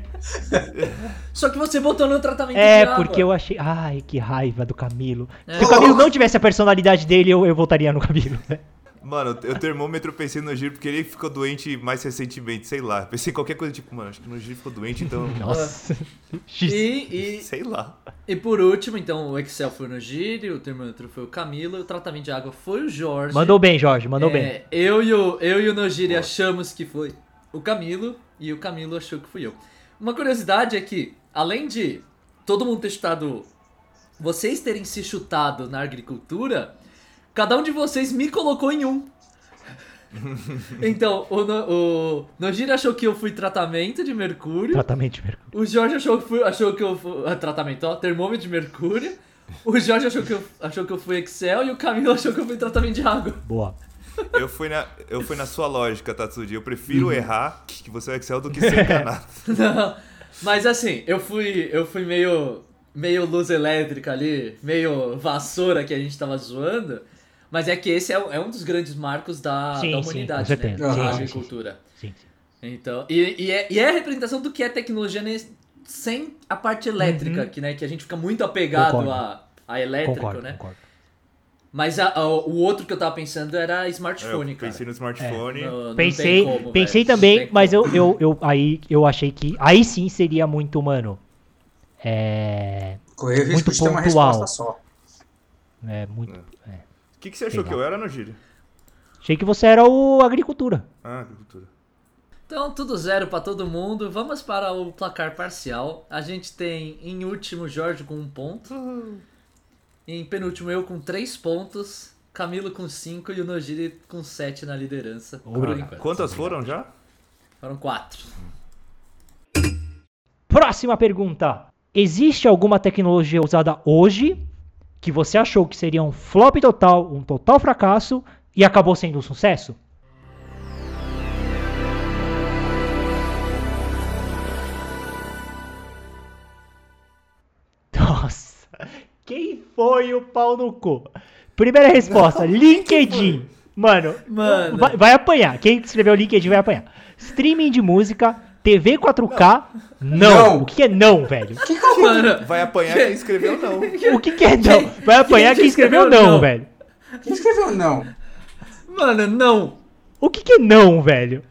Só que você botou no tratamento de É, água. porque eu achei. Ai, que raiva do Camilo. É. Se o Camilo não tivesse a personalidade dele, eu, eu votaria no Camilo. né? Mano, o termômetro eu pensei no Giri porque ele ficou doente mais recentemente, sei lá. Pensei em qualquer coisa, tipo, mano, acho que no Giri ficou doente, então. Nossa. X. E, e, Sei lá. e por último, então, o Excel foi no Giri, o termômetro foi o Camilo, e o tratamento de água foi o Jorge. Mandou bem, Jorge, mandou É, bem. Eu e o, eu e o Nojiri achamos que foi o Camilo, e o Camilo achou que fui eu. Uma curiosidade é que, além de todo mundo ter chutado. Vocês terem se chutado na agricultura, cada um de vocês me colocou em um. então, o, No- o Nojiri achou que eu fui tratamento de mercúrio. Tratamento de mercúrio. O Jorge achou que, fui, achou que eu fui. ah, tratamento, ó, termômetro de mercúrio. O Jorge achou que, eu, achou que eu fui Excel e o Camilo achou que eu fui tratamento de água. Boa. Eu fui na, eu fui na sua lógica, Tatsuji. Eu prefiro errar que você é Excel do que ser enganado. Não, mas assim, eu fui, eu fui meio, meio luz elétrica ali, meio vassoura que a gente tava zoando. Mas é que esse é, é um dos grandes marcos da, Sim, da sim, humanidade, com certeza. né? Sim, A sim, sim, agricultura. Sim, sim. Então, e, e, é, e é a representação do que é tecnologia nesse- sem a parte elétrica, Uhum. que, né, que a gente fica muito apegado Concordo. a, a elétrico, Concordo, né? concordo. Mas a- a- o outro que eu tava pensando era smartphone, eu cara. pensei no smartphone. Não- não Pensei, como, pensei velho, também, mas eu, eu, eu aí eu achei que aí sim seria muito, mano. É, Correr risco Muito de ter uma resposta só. é muito. é. O que, que você achou Legal. que eu era no Giri? Achei que você era o agricultura. Ah, agricultura. Então, tudo zero pra todo mundo. Vamos para o placar parcial. A gente tem em último Jorge com um ponto. Em penúltimo eu com três pontos. Camilo com cinco e o Nojiri com sete na liderança. Obrigado. Quantas foram já? Foram quatro. Próxima pergunta. Existe alguma tecnologia usada hoje que você achou que seria um flop total, um total fracasso e acabou sendo um sucesso? Nossa, quem foi o pau no cu? Primeira resposta, LinkedIn. Mano, Mano. Vai, vai apanhar. Quem escreveu LinkedIn vai apanhar. Streaming de música, TV 4K, não. Não. O que é não, velho? Mano, Vai apanhar quem escreveu não. O que, que é não? Vai apanhar quem quem escreveu escreveu não, não? velho. Quem escreveu não? mano, não. O que, que é não, velho?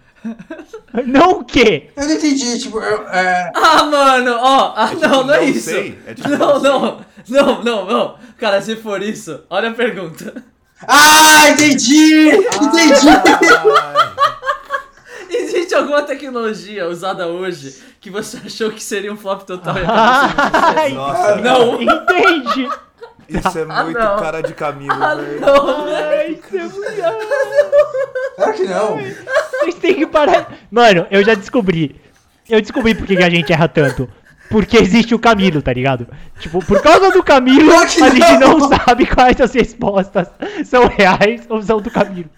Não o quê? Eu não entendi, tipo, eu, é, Ah, mano, ó. Ah, tipo, não, não é isso. sei, é tipo, não, não sei. não, não, não. Cara, se for isso, olha a pergunta. Ah, entendi! Entendi! Ai, Existe alguma tecnologia usada hoje que você achou que seria um flop total e? Ai, Nossa, Não. Entende? isso é muito não. cara de Camilo, Ah, velho. não, velho. Ai, isso é muito- Claro que não. Vocês têm que parar. Mano, eu já descobri. Eu descobri por que que a gente erra tanto. Porque existe o Camilo, tá ligado? Tipo, por causa do Camilo, a gente não não. sabe quais as respostas são reais ou são do Camilo.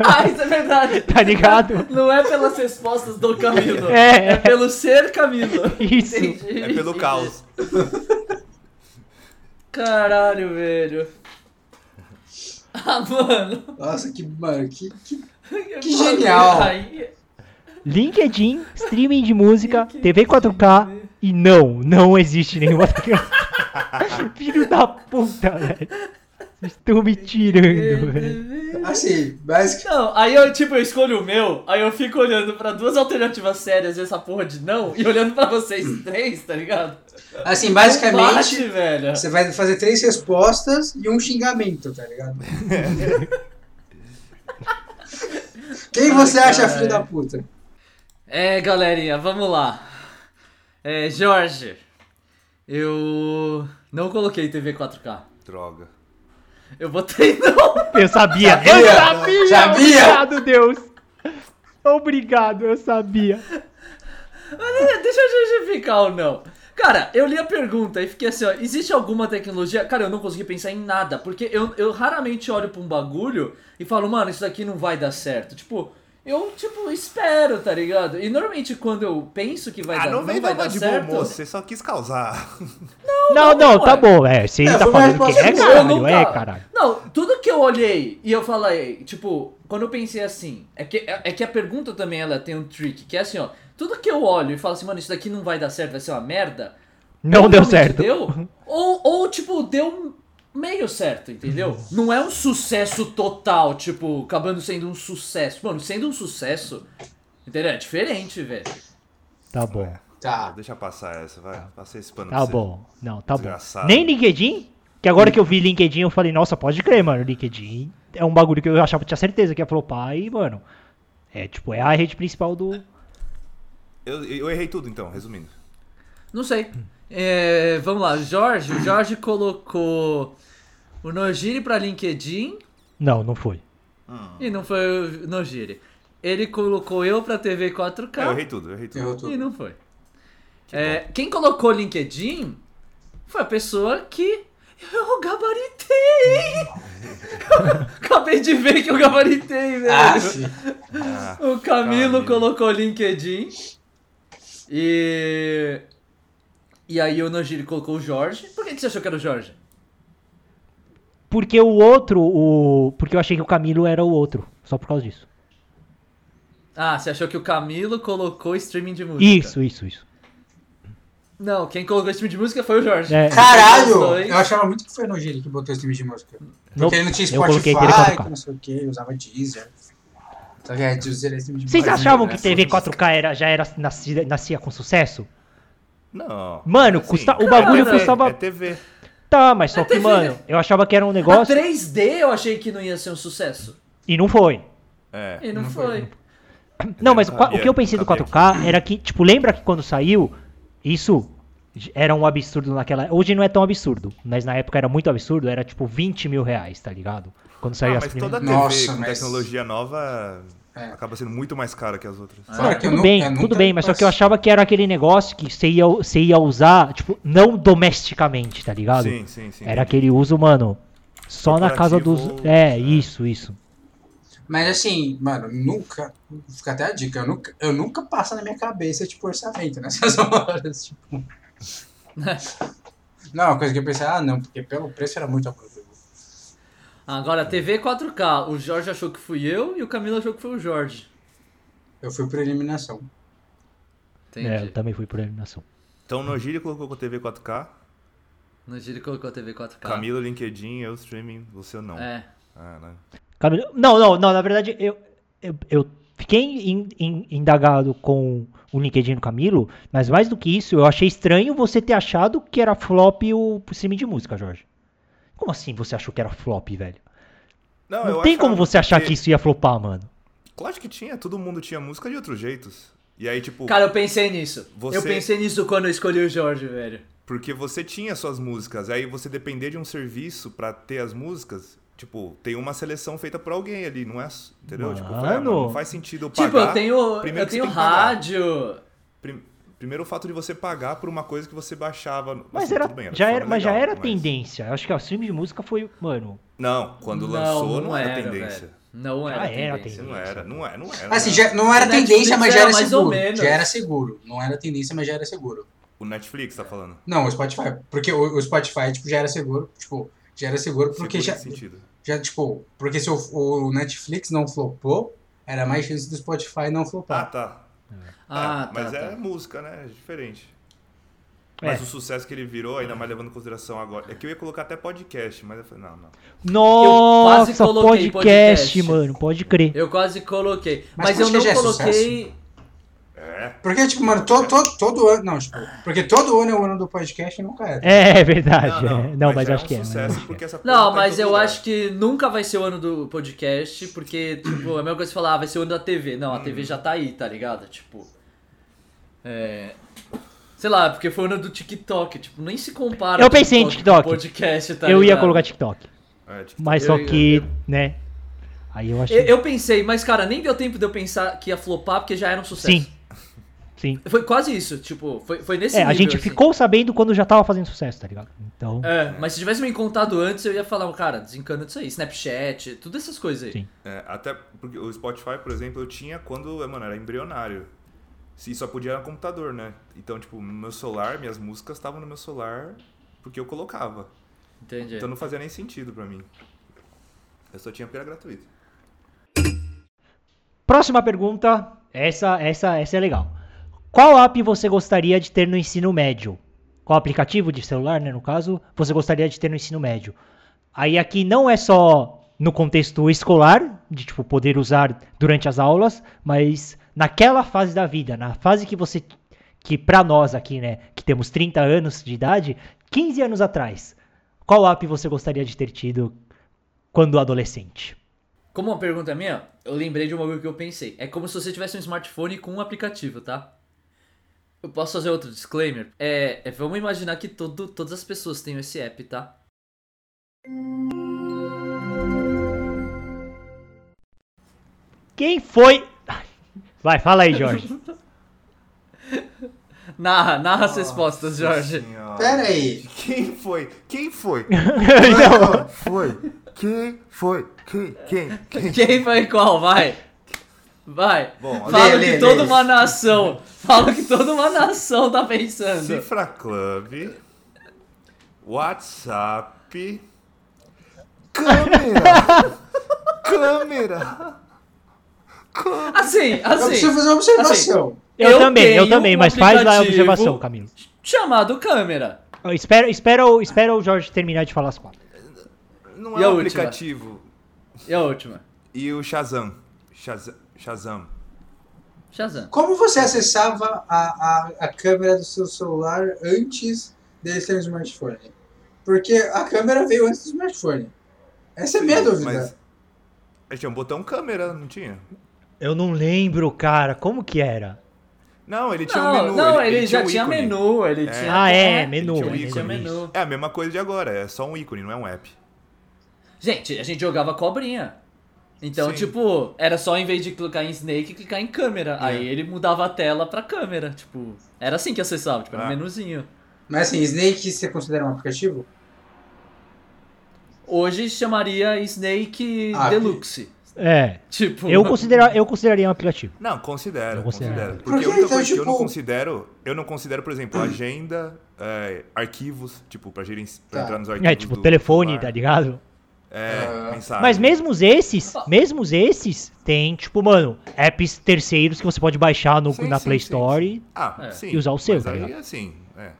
Ah, isso é verdade. Tá ligado? Não é pelas respostas do Camilo. É. É pelo ser Camilo. Isso. Entendi. É pelo caos. Caralho, velho. Ah, mano. Nossa, que, mano, que, que Que genial. LinkedIn, streaming de música, TV 4K e não, não existe nenhuma. Filho da puta, velho. Vocês estão me tirando, velho. Assim, mas Não, aí eu, tipo, eu escolho o meu, aí eu fico olhando pra duas alternativas sérias dessa porra de não, e olhando pra vocês três, tá ligado? assim, Não bate, basicamente, velho. você vai fazer três respostas e um xingamento, tá ligado? Quem você Ai, acha filho da puta? É, galerinha, vamos lá. É, Jorge, eu não coloquei TV 4K. Droga. Eu botei não. Eu sabia, Sabia, eu sabia! sabia. Obrigado, Deus! Obrigado, eu sabia. Mas, Deixa eu justificar ou não. Cara, eu li a pergunta e fiquei assim, ó, existe alguma tecnologia? Cara, eu não consegui pensar em nada, porque eu, eu raramente olho pra um bagulho e falo, mano, isso daqui não vai dar certo. Tipo, eu, tipo, espero, tá ligado? E normalmente quando eu penso que vai ah, dar, não não, vem vai dar de bom certo... moço, você só quis causar. Não, não, não, tá é. bom. É, se ele É, tá falando que é, caralho, nunca- é, caralho. Não, tudo que eu olhei e eu falei, tipo, quando eu pensei assim, é que, é, é que a pergunta também ela tem um trick, que é assim, ó, tudo que eu olho e falo assim, mano, isso daqui não vai dar certo, vai ser uma merda. Não deu certo. Deu, ou, ou, tipo, deu meio certo, entendeu? Não é um sucesso total, tipo, acabando sendo um sucesso. Mano, sendo um sucesso, entendeu? É diferente, velho. Tá bom, Tá. Deixa passar essa, vai. Passei esse pano tá pra você. bom. Não, tá bom. Desgraçado. Nem LinkedIn? Que agora que eu vi LinkedIn, eu falei, nossa, pode crer, mano. LinkedIn é um bagulho que eu achava, tinha certeza que ia flopar e, mano. É, tipo, é a rede principal do. Eu, eu errei tudo então, resumindo. Não sei. É, vamos lá, Jorge. O Jorge colocou o Nojiri pra LinkedIn Não, não foi. e não foi o Nojiri. Ele colocou eu pra TV É, eu 4K errei tudo, eu errei tudo. Errou e tudo. não foi. É, quem colocou LinkedIn foi a pessoa que eu gabaritei. Acabei de ver que eu gabaritei, velho. Ah. Ah, O Camilo Camilo. colocou LinkedIn. E. E aí o Nojiri colocou o Jorge. Por que que você achou que era o Jorge? Porque o outro, o. Porque eu achei que o Camilo era o outro. Só por causa disso. Ah, você achou que o Camilo colocou streaming de música? Isso, isso, isso. Não, quem colocou streaming de música foi o Jorge. É, Caralho! Eu achava muito que foi no Giri que botou time de música. Porque ele não tinha eu coloquei Spotify, aquele 4K. que não sei o que, usava Deezer. A Deezer é de Vocês música. achavam né? que TV 4K era, já era, nascia, nascia com sucesso? Não. Mano, Assim, custa, o bagulho cara, custava. É TV. Tá, mas só que, TV. mano, eu achava que era um A negócio 3D eu achei que não ia ser um sucesso. e não foi. É. E não, Não foi. Não, mas o, que eu pensei do não cabia 4K era que, tipo, lembra que quando saiu, isso era um absurdo naquela. Hoje não é tão absurdo, mas na época era muito absurdo, era tipo 20 mil reais, tá ligado? Quando saiu Ah, as mas primeiras. toda TV Nossa, com mas- tecnologia nova É. acaba sendo muito mais cara que as outras. Eu Tudo nu- bem, tudo nunca bem, mas só que eu achava que era aquele negócio que você ia, você ia usar, tipo, não domesticamente, tá ligado? Sim, sim, sim. Era aquele uso, mano, só na casa dos. É, é. isso, isso. Mas assim, mano, nunca. Fica até a dica, eu nunca, eu nunca passa na minha cabeça, tipo, orçamento nessas horas. Tipo. não, uma coisa que eu pensei, ah, não, porque pelo preço era muito abusivo. Agora, TV 4K. O Jorge achou que fui eu e o Camilo achou que foi o Jorge. Eu fui por eliminação. Entendi. É, eu também fui por eliminação. Então Nogiri colocou com TV 4K, Nojiri colocou TV 4K. Camilo, LinkedIn, eu streaming, você não. É. Ah, né? Camilo- Não, não, não, na verdade, eu, eu, eu fiquei in- in- indagado com o LinkedIn do Camilo, mas mais do que isso, eu achei estranho você ter achado que era flop o streaming de música, Jorge. Como assim você achou que era flop, velho? Não eu tem como você achar porque- que isso ia flopar, mano. Claro que tinha, todo mundo tinha música de outros jeitos. E aí, tipo, Cara, eu pensei nisso. Você- Eu pensei nisso quando eu escolhi o Jorge, velho. porque você tinha suas músicas, aí você depender de um serviço pra ter as músicas, Tipo, tem uma seleção feita por alguém ali, não é. Entendeu? Tipo, Mano. é, não faz sentido eu pagar. Tipo, eu tenho, primeiro eu que tenho que rádio. Prim- Primeiro o fato de você pagar por uma coisa que você baixava. Mas, assim, era, tudo bem, já de era, mas já legal, era mas- tendência. Acho que o stream de música foi, mano. Não, quando Não, lançou não, não era, era, tendência. velho. Não era Já era tendência. Não era, não era, não era. Assim, não já, era. não era tendência, mas já era era mais ou seguro. menos. Já era seguro. Não era tendência, mas já era seguro. O Netflix tá falando. Não, o Spotify. Porque o, o Spotify, tipo, já era seguro. Tipo, já era seguro porque Seguro já, sentido. já, tipo, porque se o, o Netflix não flopou, era mais chance do Spotify não Ah, flopar. tá. Ah, É, mas tá, é tá. música, né? É diferente. É. Mas o sucesso que ele virou, ainda mais levando em consideração agora. É que eu ia colocar até podcast, mas eu falei, não, não. Nossa, quase coloquei podcast, podcast. mano. Pode crer. Eu quase coloquei. Mas Mas, eu não é coloquei. É. Porque, tipo, mano, todo, todo, todo ano. Não, tipo, porque todo ano é o ano do podcast e nunca era. É, é verdade. é. Não, mas, acho é um que é. mas sucesso acho que é. porque essa porra Não, tá em mas eu lugar. acho que nunca vai ser o ano do podcast, porque, tipo, é a mesma coisa que falar, ah, vai ser o ano da TV. Não, a TV Uhum. já tá aí, tá ligado? Tipo. É. Sei lá, porque foi o ano do TikTok, tipo, nem se compara. Eu pensei em com TikTok. podcast, tá Eu ia colocar TikTok. É, tipo, Mas Eu- só eu- que, eu- né? Aí eu achei. Eu, eu pensei, mas cara, nem deu tempo de eu pensar que ia flopar porque já era um sucesso. Sim. Sim. Foi quase isso, tipo, foi, foi nesse É, nível. a gente assim. ficou sabendo quando já tava fazendo sucesso, tá ligado? Então. É, mas se tivesse me contado antes, eu ia falar, cara, desencana disso aí. Snapchat, tudo essas coisas aí. Sim. É, até porque o Spotify, por exemplo, eu tinha quando, mano, era embrionário. E só podia no computador, né? Então, tipo, meu celular, minhas músicas estavam no meu celular porque eu colocava. Entendi. Então não fazia nem sentido pra mim. Eu só tinha porque era gratuito. Próxima pergunta. Essa, essa, essa é legal. Qual app você gostaria de ter no ensino médio? Qual aplicativo de celular, né, no caso, você gostaria de ter no ensino médio? Aí aqui não é só no contexto escolar, de tipo poder usar durante as aulas, mas naquela fase da vida, na fase que você que pra nós aqui, né, que temos 30 anos de idade, 15 anos atrás. Qual app você gostaria de ter tido quando adolescente? Como uma pergunta minha, eu lembrei de um bagulho que eu pensei. É como se você tivesse um smartphone com um aplicativo, tá? Eu posso fazer outro disclaimer? É, é, vamos imaginar que todo, todas as pessoas tenham esse app, tá? Quem foi? Vai, fala aí, Jorge. Narra, narra as respostas, Jorge. Senhora. Pera aí. Quem foi? Quem foi? Não. Foi? Quem foi? Quem? Quem? Quem? Quem foi qual? Vai. Vai. Bom, Fala lê, que lê, toda lê. uma nação. Fala que toda uma nação tá pensando. Cifra Club, WhatsApp, câmera, câmera. Assim, Eu assim. preciso fazer uma observação. Eu, Eu também, eu também, um mas faz lá a observação, Camilo. Chamado câmera. Espera, espera, o- espera o Jorge terminar de falar as quatro. Não E é um última? aplicativo. E a última? E o Shazam. Shazam. Shazam. Shazam. Como você acessava a, a, a câmera do seu celular antes dele ter um smartphone? Porque a câmera veio antes do smartphone. Essa é a minha dúvida. Mas tinha um botão câmera, não tinha? Eu não lembro, cara, como que era? Não, ele tinha Não, um menu. não, ele, tinha já um tinha menu, ele É. tinha. Ah, é, menu, tinha um Ele tinha ícone. menu. É a mesma coisa de agora, é só um ícone, não é um app. Gente, a gente jogava cobrinha. Então, Sim. tipo, era só em vez de clicar em Snake, clicar em câmera. É. Aí ele mudava a tela pra câmera. Tipo, era assim que acessava, tipo, era um Ah. menuzinho. Mas assim, Snake você considera um aplicativo? Hoje chamaria Snake Ah, Deluxe. É, Tipo. eu, considera, eu consideraria um aplicativo. Não, considero, Eu considero. considero. Por Porque que, a única então, coisa que eu não tipo- considero, eu não considero, por exemplo, agenda, é, arquivos, tipo, pra, gerenci... pra Tá. entrar nos arquivos É, tipo, do telefone, celular. tá ligado? É, mensagem. Mas mesmo esses, mesmo esses, tem, tipo, mano, apps terceiros que você pode baixar no, Sim, na sim, Play sim, Store. Ah, É. sim. E usar o seu, Mas tá aí, ligado? assim, é.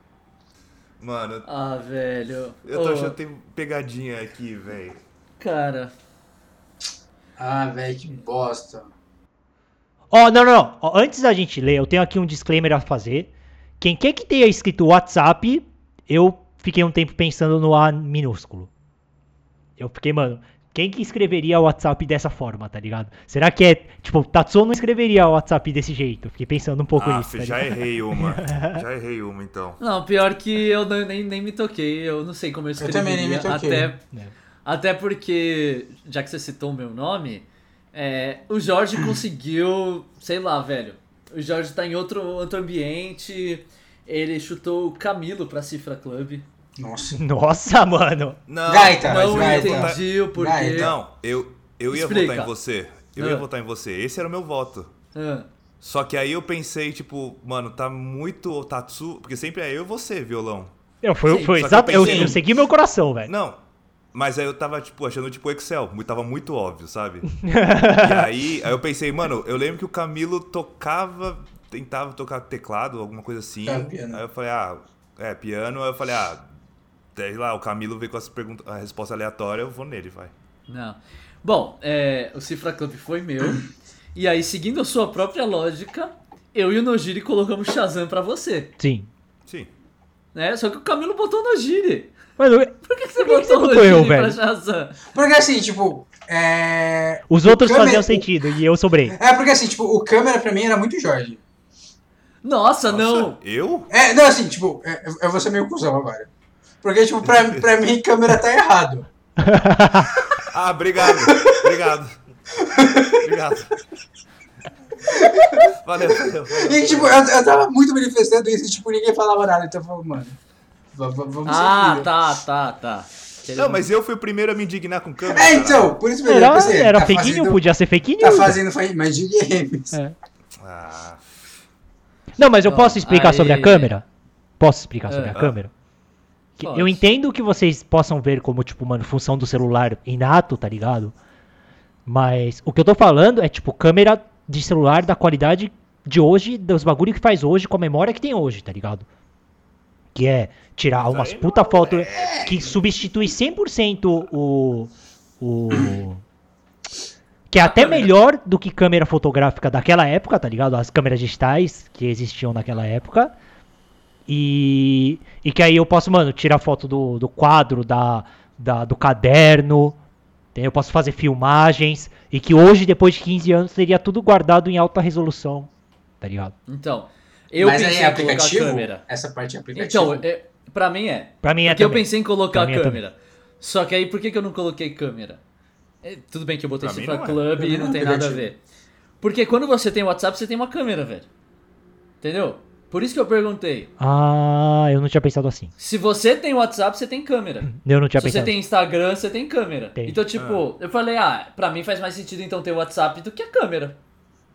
Mano, Ah, velho. eu tô Ô, achando que tem pegadinha aqui, velho. Cara. Ah, velho, que bosta. Ó, não, não, não. Ó, antes da gente ler, eu tenho aqui um disclaimer a fazer. Quem quer que tenha escrito WhatsApp, eu fiquei um tempo pensando no A minúsculo. Eu fiquei, mano, quem que escreveria o WhatsApp dessa forma, tá ligado? Será que é, tipo, Tatsuo não escreveria o WhatsApp desse jeito? Fiquei pensando um pouco Ah, nisso. tá já ligado? errei uma. já errei uma, então. Não, pior que eu não- nem, nem me toquei. Eu não sei como eu escreveria. também nem me toquei. Até, É. Até porque, já que você citou o meu nome, é, o Jorge conseguiu, sei lá, velho. O Jorge tá em outro, outro ambiente. Ele chutou o Camilo pra Cifra Club. Nossa. Nossa, mano. Não, Gaita, mas Não eu ia Gaita. votar- entendi o porquê. Gaita. Não, eu, eu ia Explica. votar em você. Eu ia Ah. votar em você. Esse era o meu voto. Ah, Só que aí eu pensei, tipo, mano, tá muito Tatsu. Porque sempre é eu e você, violão. Eu, foi, Sim, foi exato. eu Eu, pensei- eu segui meu coração, velho. Não. Mas aí eu tava, tipo, achando tipo Excel. Tava muito óbvio, sabe? e aí, aí eu pensei, mano, eu lembro que o Camilo tocava, tentava tocar teclado, alguma coisa assim. É. Aí eu falei, ah, é, piano. Aí eu falei, ah, sei lá, o Camilo veio com essa pergunta, a resposta aleatória, eu vou nele, vai. não. Bom, é, o Cifra Club foi meu. e aí, seguindo a sua própria lógica, eu e o Nojiri colocamos Shazam pra você. Sim. Sim. Né? Só que o Camilo botou o Nojiri. Mas eu- Por que, que você Por que que você botou o botou eu, Nojiri pra velho? Shazam? Porque assim, tipo. É... os outros câmera- faziam sentido e eu sobrei. É, porque assim, tipo, o câmera pra mim era muito Jorge. Nossa, Nossa, não! Eu? É, não, assim, tipo, é, eu vou ser meio cuzão agora. Porque, tipo, pra, pra mim, câmera tá errado. Ah, obrigado. obrigado. Obrigado. Valeu, valeu. valeu. E, tipo, eu, eu tava muito manifestando isso e, tipo, ninguém falava nada. Então eu falei, mano, va- va- vamos Ah, tá, tá, tá. Não, mas eu fui o primeiro a me indignar com câmera. É, caralho. então, por isso mesmo. eu Era, pensei, era tá fake fazendo, podia ser fake Tá news. fazendo fa- mais de games. É. Ah, Não, mas eu Não, posso explicar aí- sobre a câmera? Posso explicar sobre a câmera? Pode. eu entendo que vocês possam ver como, tipo, mano, função do celular inato, tá ligado? Mas o que eu tô falando é, tipo, câmera de celular da qualidade de hoje, dos bagulho que faz hoje, com a memória que tem hoje, tá ligado? Que é tirar Mas umas puta foto é. que substitui 100% o. o. Que é até melhor do que câmera fotográfica daquela época, tá ligado? As câmeras digitais que existiam naquela época. E, e que aí eu posso, mano, tirar foto do, do quadro, da, da- do caderno. entendeu? Eu posso fazer filmagens. E que hoje, depois de 15 anos, teria tudo guardado em alta resolução. Tá ligado? Então, eu Mas aí pensei é em colocar a aplicativo? câmera. Essa parte é aplicativo. Então, é, pra mim é. Pra mim é Porque eu também. pensei em colocar Pra a é câmera. Só que aí, por que, que eu não coloquei câmera? É, tudo bem que eu botei Pra Cifra é. Club e não não é tem nada a ver. Porque quando você tem WhatsApp, você tem uma câmera, velho. Entendeu? Por isso que eu perguntei. Ah, eu não tinha pensado assim. Se você tem WhatsApp, você tem câmera. Eu não tinha Se você pensado tem Instagram, você tem câmera. Tem. Então, tipo, eu falei, ah, pra mim faz mais sentido então ter o WhatsApp do que a câmera,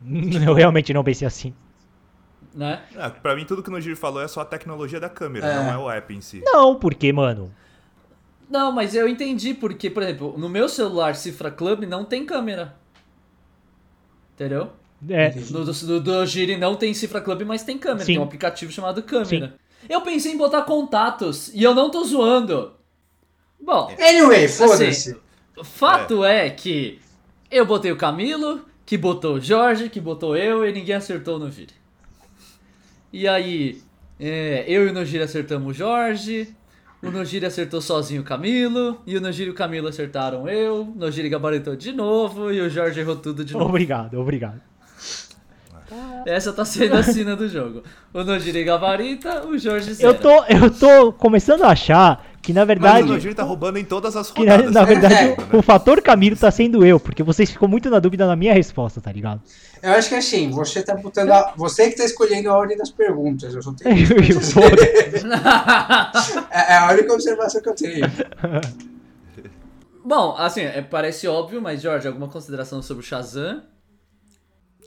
assim. Eu realmente não pensei assim. né? ah, pra mim, tudo que o Nojiro falou é só a tecnologia da câmera, É. não é o app em si. Não, porque, mano. Não, mas eu entendi porque, por exemplo, no meu celular Cifra Club não tem câmera. Entendeu? É, No do, do, do Giri não tem Cifra Club, mas tem câmera. Sim. Tem um aplicativo chamado câmera. Eu pensei em botar contatos e eu não tô zoando. Bom, Anyway, Assim, foda-se. fato é. que eu botei o Camilo, que botou o Jorge, que botou eu e ninguém acertou o Nogiri. E aí, é, eu e o Nogiri acertamos o Jorge, o Nogiri acertou sozinho o Camilo, e o Nogiri e o Camilo acertaram eu, o Nogiri gabaritou de novo e o Jorge errou tudo de novo. obrigado, obrigado. Essa tá sendo a sina do jogo. O Nogiri gabarita, o Jorge zera. Eu tô, eu tô começando a achar que, na Mas verdade. o Nojiro tá roubando em todas as Que na, rodadas. na verdade É. o, o fator Camilo tá sendo eu, porque vocês ficam muito na dúvida na minha resposta, tá ligado? Eu acho que assim, você tá botando. A... Você que tá escolhendo a ordem das perguntas. Eu só tenho. é, é a única observação que eu tenho. Bom, assim, é, parece óbvio, mas Jorge, alguma consideração sobre o Shazam?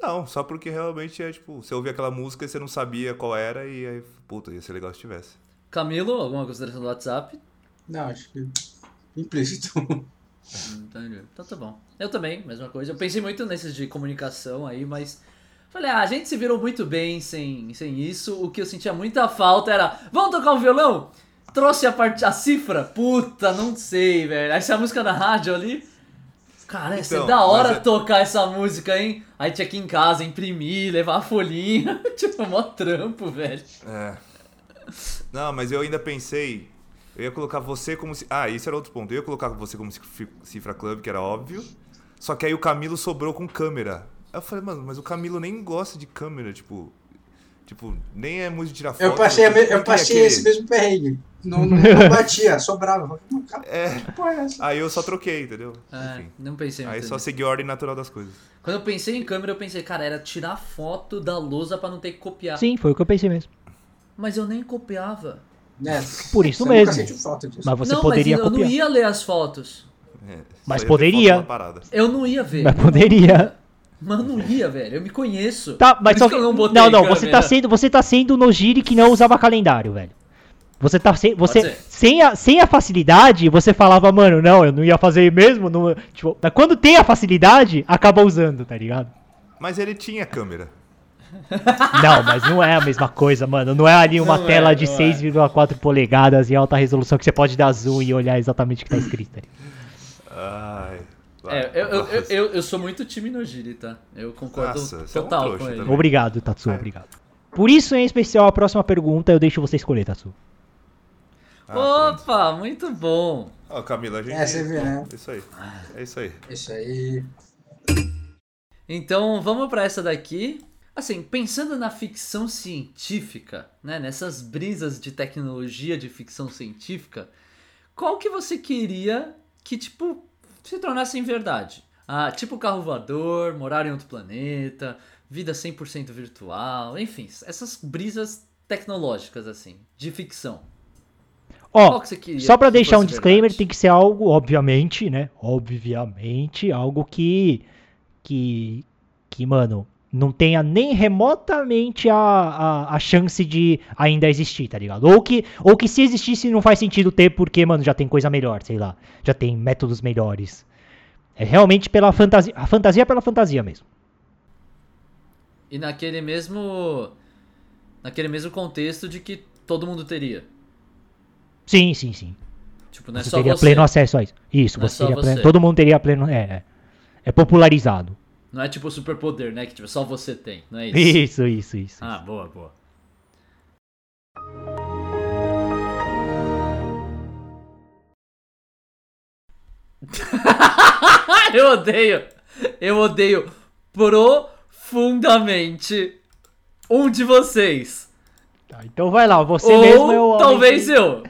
Não, só porque realmente é tipo, você ouvia aquela música e você não sabia qual era e aí, puta, ia ser legal se tivesse. Camilo, alguma consideração do WhatsApp? Não, acho que. Implícito. Entendi. Então tá bom. Eu também, mesma coisa. Eu pensei muito nesses de comunicação aí, mas. Falei, ah, a gente se virou muito bem sem, sem isso. O que eu sentia muita falta era. Vamos tocar um violão? Trouxe a parte a cifra? Puta, não sei, velho. Aí se a música da rádio ali. Cara, ia ser Então, da hora é- tocar essa música, hein? Aí tinha que ir em casa, imprimir, levar a folhinha. tipo, mó trampo, velho. É. Não, mas eu ainda pensei. Eu ia colocar você como. Ah, isso era outro ponto. Eu ia colocar você como cif- Cifra Club, que era óbvio. Só que aí o Camilo sobrou com câmera. Aí eu falei, mano, mas o Camilo nem gosta de câmera, tipo. Tipo, nem é muito de tirar foto. Eu passei, eu passei ia esse mesmo perrengue. Não, não, não batia, sobrava. Não, cara, É. é? Aí eu só troquei, entendeu? É, Enfim. não pensei Aí só segui a ordem natural das coisas. Quando eu pensei em câmera, eu pensei, cara, era tirar foto da lousa pra não ter que copiar. Sim, foi o que eu pensei mesmo. Mas eu nem copiava. É, Por isso você mesmo. Mas você não, poderia mas eu copiar. não ia ler as fotos. É, Mas ver poderia. foto. Eu não ia ver. Mas poderia. Mas eu não ia, velho. Eu me conheço. Tá, mas só que. eu não botei Não, não, câmera. você tá sendo, você tá sendo Nojiri que não usava calendário, velho. Você tá sem, você sem a, sem a facilidade, você falava, mano, não, eu não ia fazer mesmo, não, tipo, mas quando tem a facilidade, acaba usando, tá ligado? Mas ele tinha câmera. Não, mas não é a mesma coisa, mano. Não é ali uma Não é, tela de não é. 6,4 polegadas em alta resolução que você pode dar zoom e olhar exatamente o que tá escrito. tá ligado? Ai. Vai, É, eu, eu, eu, eu, eu sou muito time Nojiri, tá? Eu concordo Nossa, você é um total trouxa com ele. também. Obrigado, Tatsu, É. obrigado. Por isso, em especial, a próxima pergunta eu deixo você escolher, Tatsu. Ah, pronto. Opa, muito bom. Ó, Camila, a gente. É, você vê, né? Isso aí. É isso aí. Isso aí. Então, vamos pra essa daqui. Assim, pensando na ficção científica, né, nessas brisas de tecnologia de ficção científica, qual que você queria que, tipo, se tornasse verdade? Ah, tipo carro voador, morar em outro planeta, vida 100% virtual, enfim, essas brisas tecnológicas, assim, de ficção. Ó, queria só pra que deixar um disclaimer, verdade? tem que ser algo, obviamente, né? Obviamente, algo que. Que. Que, mano, não tenha nem remotamente a, a, a chance de ainda existir, tá ligado? Ou que, ou que se existisse não faz sentido ter porque, mano, já tem coisa melhor, sei lá. Já tem métodos melhores. É realmente pela fantasia. A fantasia é pela fantasia mesmo. E naquele mesmo. Naquele mesmo contexto de que todo mundo teria. Sim, sim, sim. Tipo, não é você só teria você. pleno acesso a isso. Isso, Não é você só teria pleno. você. Todo mundo teria pleno. É, é. É popularizado. Não é tipo superpoder, né? Que tipo, só você tem, não é isso? Isso, isso, isso. Ah, boa, boa. eu odeio. Eu odeio profundamente um de vocês. Tá, então vai lá, você Ou mesmo é o. homem talvez que- eu.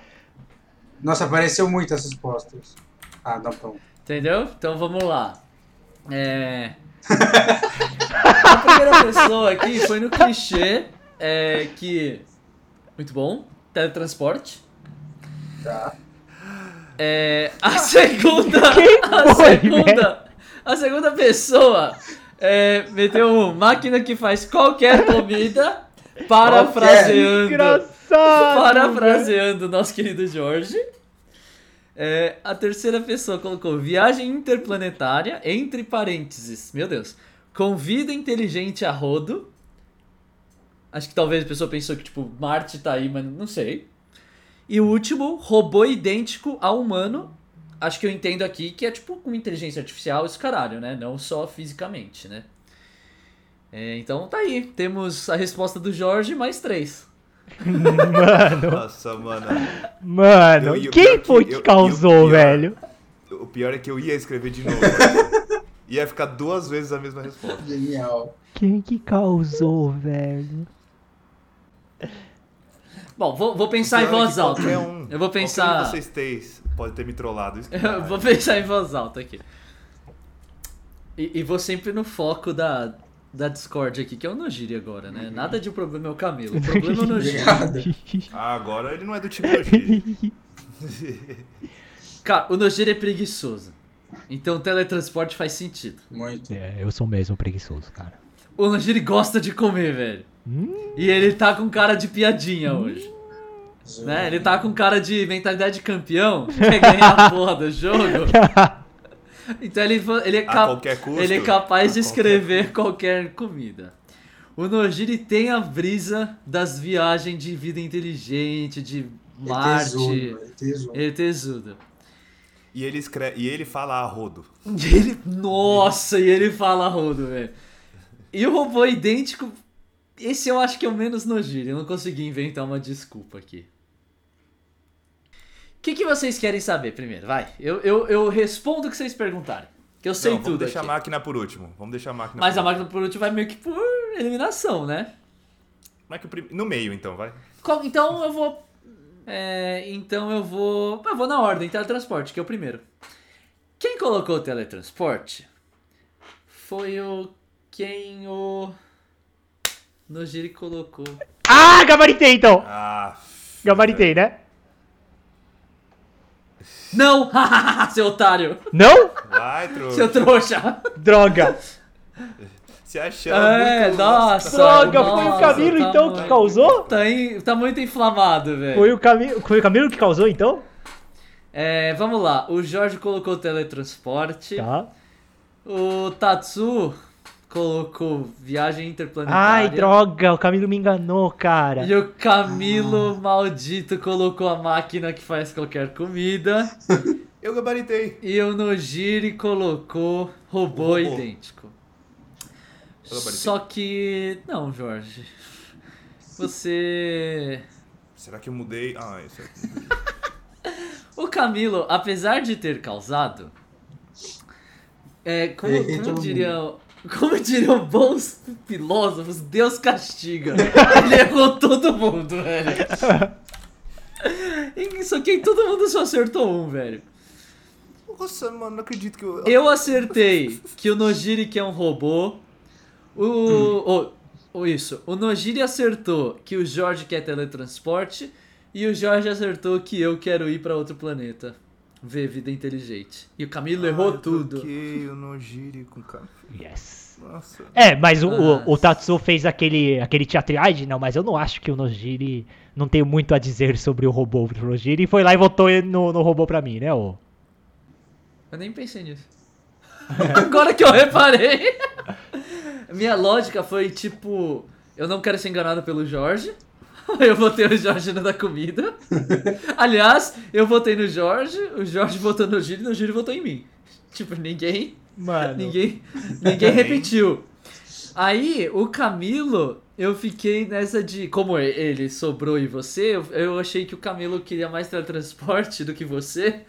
Nossa, apareceu muito essas respostas. Ah, não, pronto. Entendeu? Então vamos lá. É. A primeira pessoa aqui foi no clichê é, que. Muito bom. Teletransporte. Tá. É, a segunda. Quem a foi, segunda. A segunda pessoa é, meteu um máquina que faz qualquer comida. Parafraseando. Engraçado! Parafraseando o nosso querido Jorge. É, a terceira pessoa colocou viagem interplanetária, entre parênteses, meu Deus, com vida inteligente a rodo. Acho que talvez a pessoa pensou que, tipo, Marte tá aí, mas não sei. E o último, robô idêntico ao humano. Acho que eu entendo aqui que é, tipo, com inteligência artificial, esse caralho, né? Não só fisicamente, né? É, então tá aí, temos a resposta do Jorge mais três. Mano, Nossa, mano. mano, Eu- quem foi que eu- o causou, pior- velho? O pior é que eu ia escrever de novo. ia ficar duas vezes a mesma resposta. Genial. Quem que causou, velho? Bom, vou, vou pensar em é voz que alta. um- Eu vou um pensar. de vocês três pode ter me trollado. Isso Eu vou raiva. pensar em voz alta aqui. E, e vou sempre no foco da, da Discord aqui, que é o Nojiri agora, né? Nada de o problema é o Camilo. O problema é o Nojiri. Ah, agora ele não é do time Nojiri. Cara, o Nojiri é preguiçoso. Então teletransporte faz sentido. Muito. É, eu sou mesmo preguiçoso, cara. O Nojiri gosta de comer, velho. Hum? E ele tá com cara de piadinha hoje. Né? Ele tá com cara de mentalidade de campeão, quer ganhar a porra do jogo. Então ele, ele, é, A cap- qualquer custo. ele é capaz de A escrever qualquer comida. O Nojiri tem a brisa das viagens de vida inteligente, de Marte, ETzudo, ETzudo. ETzudo. E ele escreve, e ele fala a rodo. E ele, nossa, e ele fala rodo, velho. E o robô idêntico, esse eu acho que é o menos Nojiri, eu não consegui inventar uma desculpa aqui. O que, que vocês querem saber primeiro? Vai, eu, eu, eu respondo o que vocês perguntarem. Que eu sei Não, tudo vamos deixar aqui. a máquina por último. Vamos deixar a máquina Mas por a máquina por último vai meio que por eliminação, né? Como é que o prim- No meio, então, vai. Qual- então eu vou. É, então eu vou. Eu vou na ordem, teletransporte, que é o primeiro. Quem colocou o teletransporte foi o. Quem o. Nojiri colocou. Ah, gabaritei então! Ah, Gabaritei, né? Não! Seu otário! Não? Vai, trouxa. Seu trouxa! Droga! Se achando É, muito... nossa! Droga, foi o Camilo tá então que muito- causou? Tá, em- tá muito inflamado, velho. Foi o Camilo, foi o Camilo que causou então? É, vamos lá. O Jorge colocou teletransporte. Tá. O Tatsu colocou viagem interplanetária. Ai, droga, o Camilo me enganou, cara. E o Camilo maldito colocou a máquina que faz qualquer comida. Eu gabaritei. E o Nojiri colocou robô, Robô. idêntico. Só que. Não, Jorge. Você. Será que eu mudei? Ah, isso aqui. O Camilo, apesar de ter causado. É, como, como todo diriam. Como diriam bons filósofos, Deus castiga. Ele errou todo mundo, velho. Só que todo mundo só acertou um, velho. Nossa, mano, não acredito que eu... Eu acertei que o Nojiri que é um robô. O, o, o- isso. O Nojiri acertou que o Jorge quer teletransporte. E o Jorge acertou que eu quero ir pra outro planeta. Ver vida inteligente. E o Camilo errou tudo. Ok, eu não gire com cara. Yes. Nossa. É, mas o, Ah. o, o Tatsu fez aquele, aquele teatriade, não, mas eu não acho que o Nojiri não tem muito a dizer sobre o robô do Nojiri e foi lá e votou no, no robô pra mim, né, ô? Eu nem pensei nisso. Agora que eu reparei. Minha lógica foi tipo: eu não quero ser enganado pelo Jorge. Eu votei no Jorge na da comida. Aliás, eu votei no Jorge, o Jorge votou no Giro e o Giro votou em mim. Tipo, ninguém. Mano. Ninguém, ninguém repetiu. Aí, o Camilo, eu fiquei nessa de. Como ele sobrou e você, eu, eu achei que o Camilo queria mais teletransporte do que você.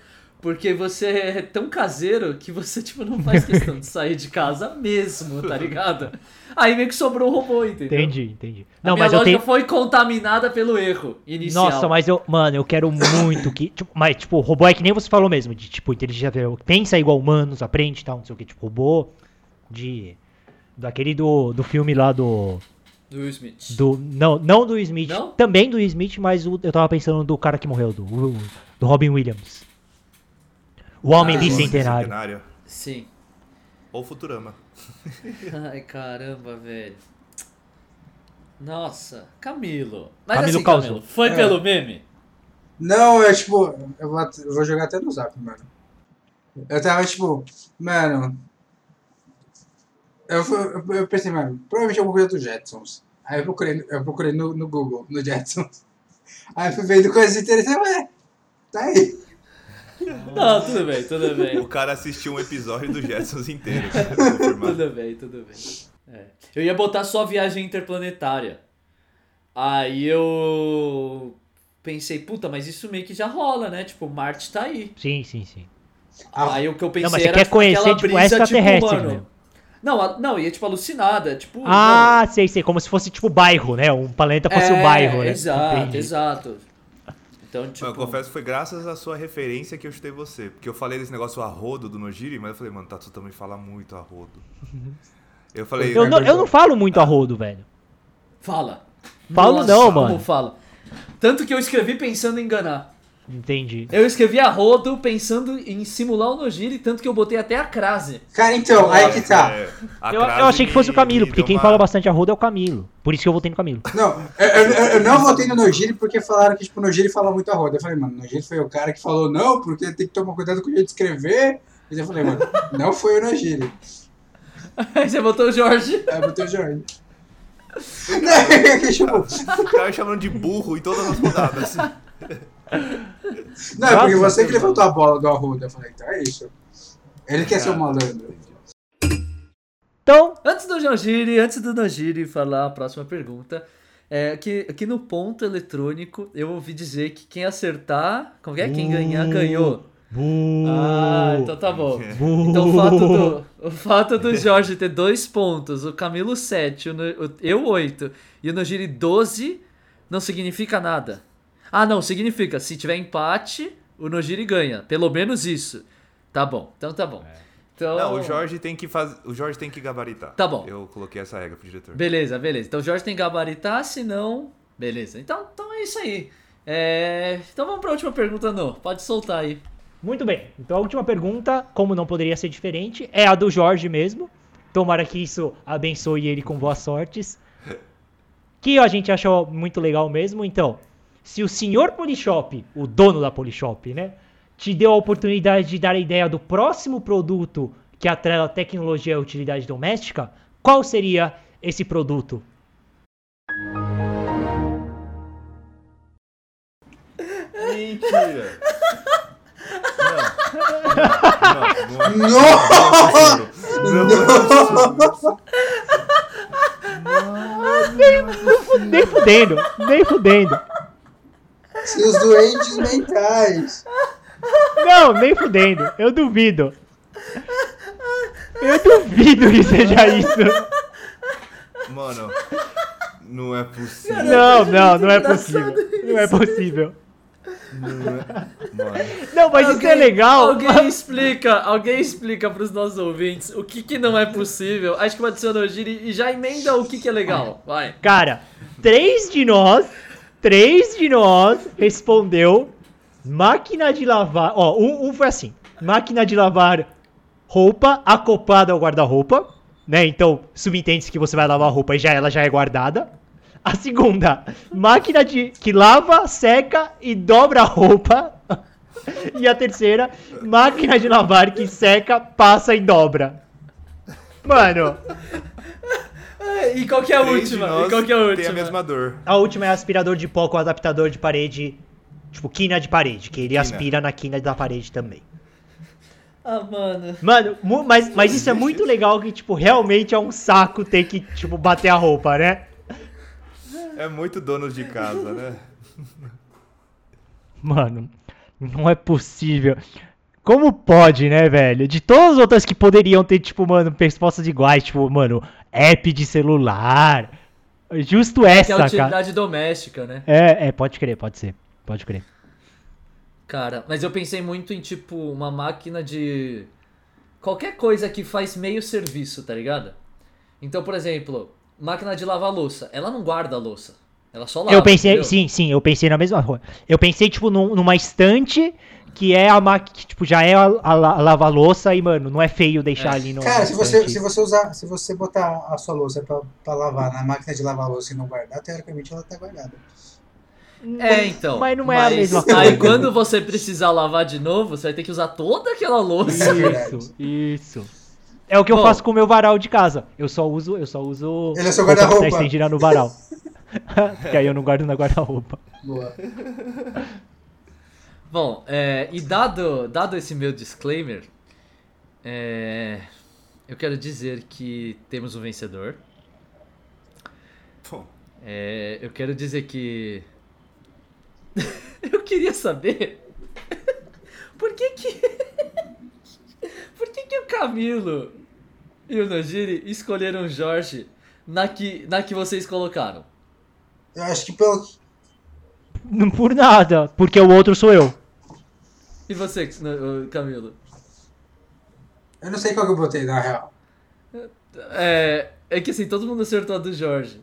Porque você é tão caseiro que você, tipo, não faz questão de sair de casa mesmo, tá ligado? Aí meio que sobrou o robô, entendeu? Entendi, entendi. A Não, minha mas eu tenho. foi contaminada pelo erro inicial. Nossa, mas eu. Mano, eu quero muito que. Tipo, mas, tipo, robô é que nem você falou mesmo, de tipo, inteligência pensa igual humanos, aprende e tal, não sei o que, tipo, robô de. Daquele do, do filme lá do. Do Will Smith. do não, não do Smith. Não? Também do Smith, mas o- eu tava pensando do cara que morreu, do, do Robin Williams. O Homem Ah, Bicentenário. Sim. Ou Futurama. Ai, caramba, velho. Nossa, Camilo. Mas Camilo assim, causou. Camilo, foi É. pelo meme? Não, é tipo, eu vou, eu vou jogar até no zap, mano. Eu tava tipo, mano. Eu, fui- eu, eu pensei, mano, provavelmente alguma coisa dos Jetsons. Aí eu procurei, eu procurei no, no Google, no Jetsons. Aí eu fui vendo coisas interessantes, ué, tá aí. Não, tudo bem, tudo bem. O cara assistiu um episódio do Jetsons inteiro. Tudo bem, tudo bem. É. Eu ia botar só viagem interplanetária. Aí eu pensei, puta, mas isso meio que já rola, né? Tipo, Marte tá aí. Sim, sim, sim. Ah, Aí o que eu pensei Não, mas você era quer tipo, aquela conhecer, tipo, brisa, extraterrestre mano, mesmo. Não, a- não, ia tipo alucinada, tipo. Ah, sei, sei. Como se fosse tipo bairro, né? Um planeta mano, fosse um é, bairro, né? Exato, Entendi. exato. Então, tipo. Eu confesso que foi graças à sua referência que eu chutei você. Porque eu falei desse negócio arrodo do Nojiri, mas eu falei, mano, Tatsu também fala muito arrodo. Eu falei, Eu não, eu não falo muito arrodo, velho. Fala. Falo não, como mano. fala. Tanto que eu escrevi pensando em enganar. Entendi. Eu escrevi a rodo pensando em simular o Nojiri, tanto que eu botei até a crase. Cara, então, aí que tá. é, a Eu, eu achei que fosse o Camilo, porque quem uma- fala bastante arrodo é o Camilo. Por isso que eu votei no Camilo. Não, eu, eu, eu não votei no Nojiri porque falaram que tipo, o Nojiri fala muito a roda. Eu falei, mano, o Nojiri foi o cara que falou não, porque tem que tomar cuidado com o jeito de escrever. E eu falei, mano, não foi o Nojiri. Aí você botou o Jorge. Aí eu botei o Jorge. Não, que, tipo, O cara me chamando de burro em todas as rodadas. Não, é porque Nossa, você que levantou a bola do Arruda. Eu falei, então é isso. Ele quer ser o malandro. Então, Antes do Nojiri, antes do Nojiri falar a próxima pergunta, é que aqui no ponto eletrônico eu ouvi dizer que quem acertar, como é? Quem ganhar, Uh. ganhou. bu- Ah, então tá bom. bu- Então o fato do, o fato do Jorge ter dois pontos, o Camilo 7, o, No- o- eu 8 e o Nojiri 12 não significa nada. Ah, não, significa, se tiver empate, o Nojiri ganha. Pelo menos isso. Tá bom, então tá bom. Então, Não, o Jorge tem que fazer. O Jorge tem que gabaritar. Tá bom. Eu coloquei essa regra pro diretor. Beleza, beleza. Então o Jorge tem que gabaritar, senão. Beleza. Então, então é isso aí. É, Então vamos pra última pergunta, não. Pode soltar aí. Muito bem. Então a última pergunta, como não poderia ser diferente, é a do Jorge mesmo. Tomara que isso abençoe ele com boas sortes. Que a gente achou muito legal mesmo. Então, se o senhor Polishop, o dono da Polishop, né, te deu a oportunidade de dar a ideia do próximo produto que atrela tecnologia e utilidade doméstica, qual seria esse produto? Mentira! Não. Não, não, Não! não, não, não, Nem fudendo, nem fudendo. Seus doentes mentais. Não, nem fudendo. Eu duvido. Eu duvido que seja isso. Mano, não é possível. Não, não, não é possível. Não é possível. Não é... Mano, Não, mas isso é legal. Alguém explica, alguém explica pros nossos ouvintes o que, que não é possível. Acho que o Nojiri e já emenda o que, que é legal. Vai. Cara, três de nós, três de nós respondeu máquina de lavar. Ó, um, um foi assim: máquina de lavar roupa acoplada ao guarda-roupa, né? Então, subentende-se que você vai lavar a roupa e já ela já é guardada. A segunda, máquina de que lava, seca e dobra a roupa. E a terceira, máquina de lavar que seca, passa e dobra. Mano, E qual que é a três última? E qual que é a última? Tem a mesma dor. A última é aspirador de pó com adaptador de parede, tipo quina de parede, que ele Quina. aspira na quina da parede também. Ah, mano. Mano, mas, mas isso é muito legal que, tipo, realmente é um saco ter que, tipo, bater a roupa, né? É muito donos de casa, né? Mano, não é possível. Como pode, né, velho? De todas as outras que poderiam ter, tipo, mano, respostas iguais, tipo, mano, app de celular. Justo Que é essa, cara. utilidade doméstica, né? É, é, pode crer, pode ser. Pode crer. Cara, mas eu pensei muito em, tipo, uma máquina de. Qualquer coisa que faz meio serviço, tá ligado? Então, por exemplo, máquina de lavar louça. Ela não guarda a louça. Ela só lava. eu pensei, entendeu? sim, sim, eu pensei na mesma coisa. Eu pensei, tipo, num- numa estante que é a máquina, que, tipo, já é a, a, a lava-louça e, mano, não é feio deixar É. ali no. Cara, se você, se você usar, se você botar a sua louça pra, pra lavar na máquina de lavar louça e não guardar, teoricamente ela tá guardada. É, então. Mas não é a mesma Aí coisa. quando você precisar lavar de novo, você vai ter que usar toda aquela louça. Isso, isso. É o que eu Bom. faço com o meu varal de casa. Eu só uso, eu só uso Ele é seu tá guarda-roupa. estendida no varal. que aí eu não guardo na guarda-roupa. Boa. Bom, é, e dado, dado esse meu disclaimer, é, eu quero dizer que temos um vencedor. Pô, É, eu quero dizer que. eu queria saber. Por que que. Por que que o Camilo e o Nojiri escolheram o Jorge na que, na que vocês colocaram? Eu acho que pelo. Não por nada, porque o outro sou eu. E você, Camilo? Eu não sei qual que eu botei, na real. É, é que assim, todo mundo acertou a do Jorge.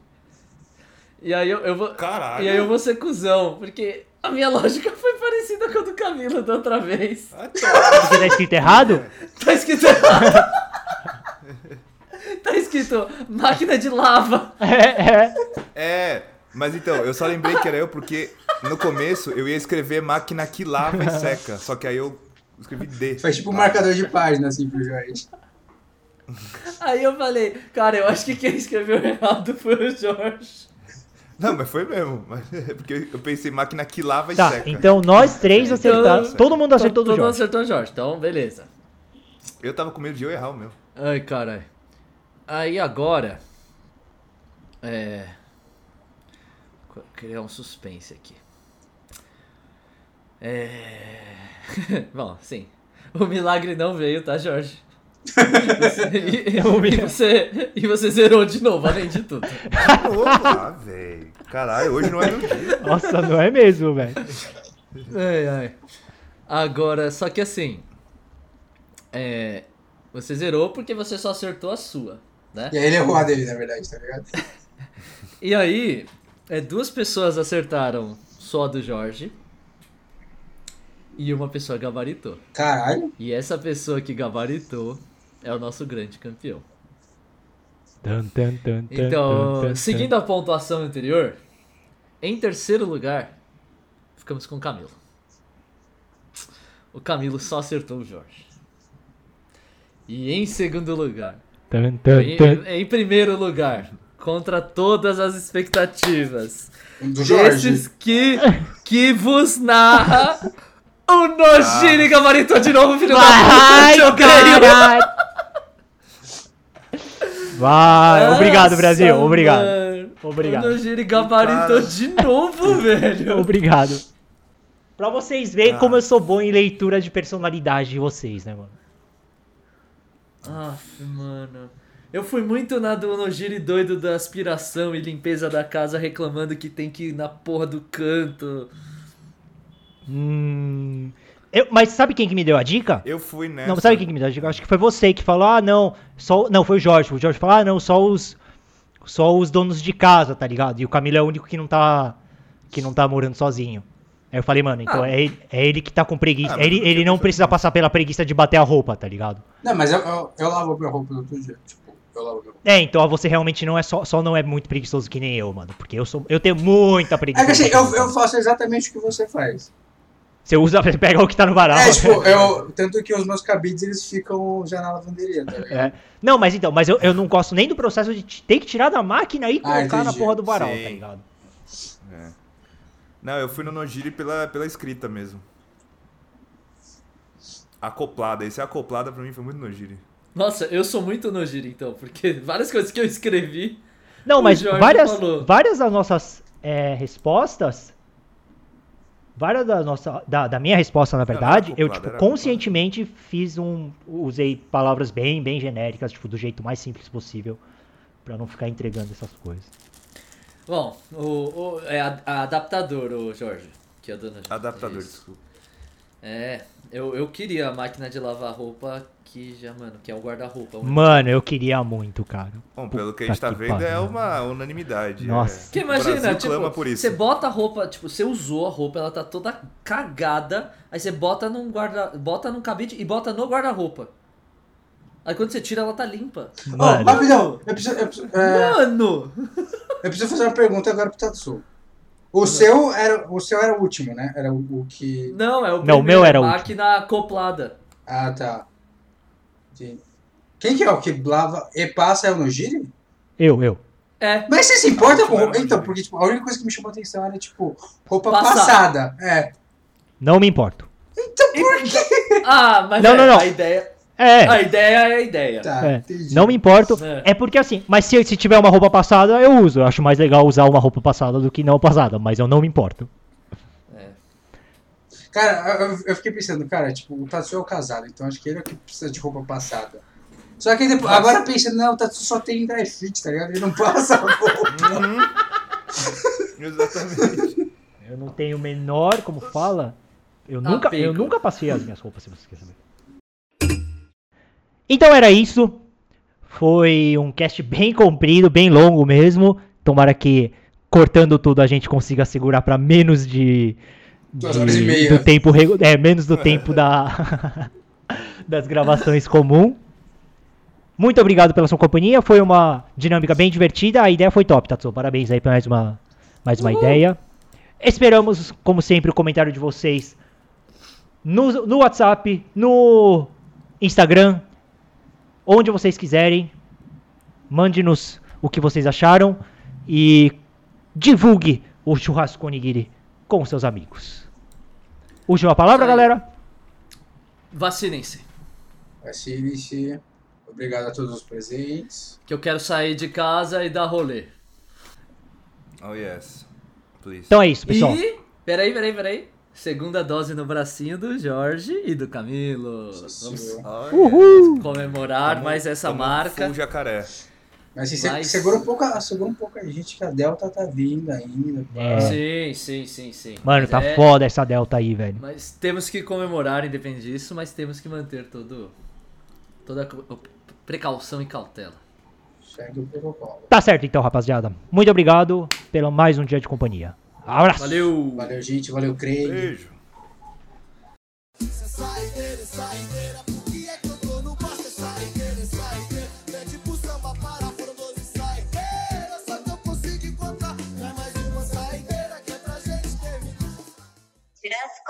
E aí eu, eu vou. Caralho. E aí eu vou ser cuzão, porque a minha lógica foi parecida com a do Camilo da outra vez. Ah, tá. Porque tá escrito errado? Tá escrito errado. tá escrito máquina de lava. É, é. É, mas então, eu só lembrei que era eu porque no começo eu ia escrever máquina que lava e seca. Só que aí eu escrevi D. Foi tipo um marcador de página, assim, pro Jorge. Aí eu falei, cara, eu acho que quem escreveu errado foi o Jorge. Não, mas foi mesmo. Mas é porque eu pensei máquina que lava e Tá, seca. então nós três acertamos. Então- Todo mundo acertou do Todo mundo Jorge. acertou o Jorge, então beleza. Eu tava com medo de eu errar o meu. Ai, caralho. Aí agora. É. Vou Criar um suspense aqui. É. Bom, sim. O milagre não veio, tá, Jorge? e, e você, e você zerou de novo, além de tudo. Opa, velho. Caralho, hoje não é meu dia. Nossa, não é mesmo, velho. Ai, ai. Agora, só que assim. É, você zerou porque você só acertou a sua, né? E aí ele errou a dele, na verdade, tá ligado? E aí, é, duas pessoas acertaram só a do Jorge. E uma pessoa gabaritou. Caralho. E essa pessoa que gabaritou é o nosso grande campeão. Tan, tan, tan, Então, seguindo a pontuação anterior, em terceiro lugar, ficamos com o Camilo. O Camilo só acertou o Jorge. E em segundo lugar, em, em primeiro lugar, contra todas as expectativas Do Jorge. desses que, que vos narra, o Nojini gabaritou de novo, filho da Vai, puta, eu odeio. caralho! Vai, obrigado, Nossa, Brasil, obrigado. mano. Obrigado. O Nojini gabaritou Cara. de novo, velho. Obrigado. Pra vocês verem Ah. como eu sou bom em leitura de personalidade de vocês, né, mano? Aff, mano. Eu fui muito na do Nojiri doido da aspiração e limpeza da casa reclamando que tem que ir na porra do canto. Hum. Eu- mas sabe quem que me deu a dica? Eu fui nessa. Não, sabe quem que me deu a dica? Acho que foi você que falou, ah, não, só. Não, foi o Jorge. O Jorge falou, ah, não, só os. Só os donos de casa, tá ligado? E o Camilo é o único que não tá. Que não tá morando sozinho. Aí eu falei, mano, então Ah. é, ele, é ele que tá com preguiça. Ah, ele, ele não precisa nisso. passar pela preguiça de bater a roupa, tá ligado? Não, mas eu, eu, eu lavo minha roupa no outro dia. Tipo, eu lavo minha roupa. É, então você realmente não é só, só não é muito preguiçoso que nem eu, mano. Porque eu sou. Eu tenho muita preguiça. É que assim, eu, eu faço exatamente o que você faz. Você usa, você pega o que tá no varal. É, tipo, eu. Tanto que os meus cabides eles ficam já na lavanderia, tá? É. Não, mas então, mas eu, eu não gosto nem do processo de ter que tirar da máquina e Ah, colocar na entendi. porra do varal, Sim. tá ligado? É. Não, eu fui no Nojiri pela, pela escrita mesmo. Acoplada. Esse acoplada pra mim foi muito Nojiri. Nossa, eu sou muito Nojiri então, porque várias coisas que eu escrevi. Não, mas várias, falou. várias das nossas é, respostas. Várias da nossa. Da, da minha resposta, na verdade, eu, tipo, conscientemente fiz um. Usei palavras bem, bem genéricas, tipo, do jeito mais simples possível. Pra não ficar entregando essas coisas. Bom, o, o- é a, a adaptador, o Jorge. Que é a dona Adaptador, Isso. desculpa. É, eu, eu queria a máquina de lavar roupa que já, mano, que é o guarda-roupa. Mano, eu queria muito, cara. Bom, pelo que a gente tá vendo, é pariu. uma unanimidade. Nossa. é. Que imagina, tipo, clama por isso. você bota a roupa, tipo, você usou a roupa, ela tá toda cagada, aí você bota num guarda, bota num cabide e bota no guarda-roupa. Aí quando você tira, ela tá limpa. Ô, Mano, rapidão, eu preciso, eu, preciso, é, Mano! eu preciso fazer uma pergunta agora pro Tatsu. O seu era o seu era o último, né? Era o, o que. Não, é o Não, o primeiro, meu era o máquina acoplada. Ah, tá. Quem que é o que lava e passa é o Nojiri? eu, eu. É, Mas você se importa com Não, roupa? Então, porque tipo, a única coisa que me chamou a atenção era, tipo, roupa Passada. passada. É. Não me importo. Então por quê? ah, mas Não, é, não, não. a ideia, É. a ideia é a ideia. Tá, É, entendi. não me importo. É. É porque assim, mas se, se tiver uma roupa passada, eu uso. Eu acho mais legal usar uma roupa passada do que não passada, mas eu não me importo. Cara, eu, eu fiquei pensando, cara, tipo, o Tatsu é o casado, então acho que ele é o que precisa de roupa passada. Só que depois, agora pensando, não, o Tatsu só tem dry fit, tá ligado? Ele não passa roupa. Uhum. Exatamente. Eu não tenho o menor, como fala. Eu Tá nunca, eu nunca passei as minhas roupas, se você quer saber. Então era isso. Foi um cast bem comprido, bem longo mesmo. Tomara que cortando tudo a gente consiga segurar para menos de, Duas horas e meia. do tempo é menos do tempo da das gravações comum. Muito obrigado pela sua companhia. Foi uma dinâmica bem divertida. A ideia foi top, Tatsu. Parabéns aí por mais uma mais uma ideia. Esperamos, como sempre, o comentário de vocês no, no WhatsApp, no Instagram, onde vocês quiserem. Mande-nos o que vocês acharam e divulgue o churrasco onigiri com seus amigos. Última palavra, aí. galera. Vacinem-se. Vacile-se. Obrigado a todos os presentes. Que eu quero sair de casa e dar rolê. Oh, yes. Please. Então é isso, pessoal. E. Peraí, peraí, peraí. Segunda dose no bracinho do Jorge e do Camilo. Nossa Vamos Uhul! comemorar tamo- mais essa marca. full jacaré. Mas assim, se- Mas- segura um pouco, a- segura um pouco a gente que a Delta tá vindo ainda. É. Sim, sim, sim, sim. Mano, Mas tá é- foda essa Delta aí, velho. Mas temos que comemorar, independente disso, mas temos que manter todo, toda precaução e cautela. Segue o protocolo. Tá certo então, rapaziada. Muito obrigado pelo mais um dia de companhia. Abraço! Valeu! Valeu, gente. Valeu, Craig. Beijo.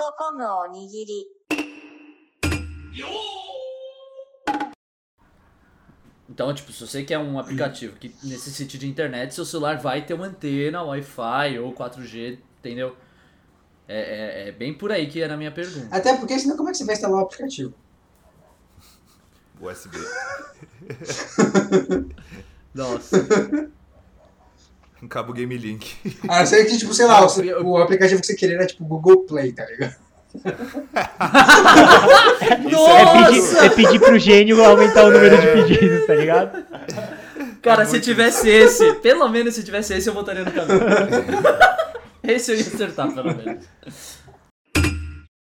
シュラスココムおにぎり。 Então, tipo, se você quer um aplicativo que necessite de internet, seu celular vai ter uma antena Wi-Fi ou 4G, entendeu? É, é- é bem por aí que era a minha pergunta. Até porque senão como é que você vai instalar o aplicativo? USB. Nossa. Um cabo Game Link. A não ser que, tipo, sei lá, o, o aplicativo que você queria era tipo Google Play, tá ligado? É pedir, é pedir pro gênio aumentar o número de pedidos, tá ligado? Cara, se tivesse esse, pelo menos se tivesse esse, eu votaria no caminho. esse eu ia acertar, pelo menos.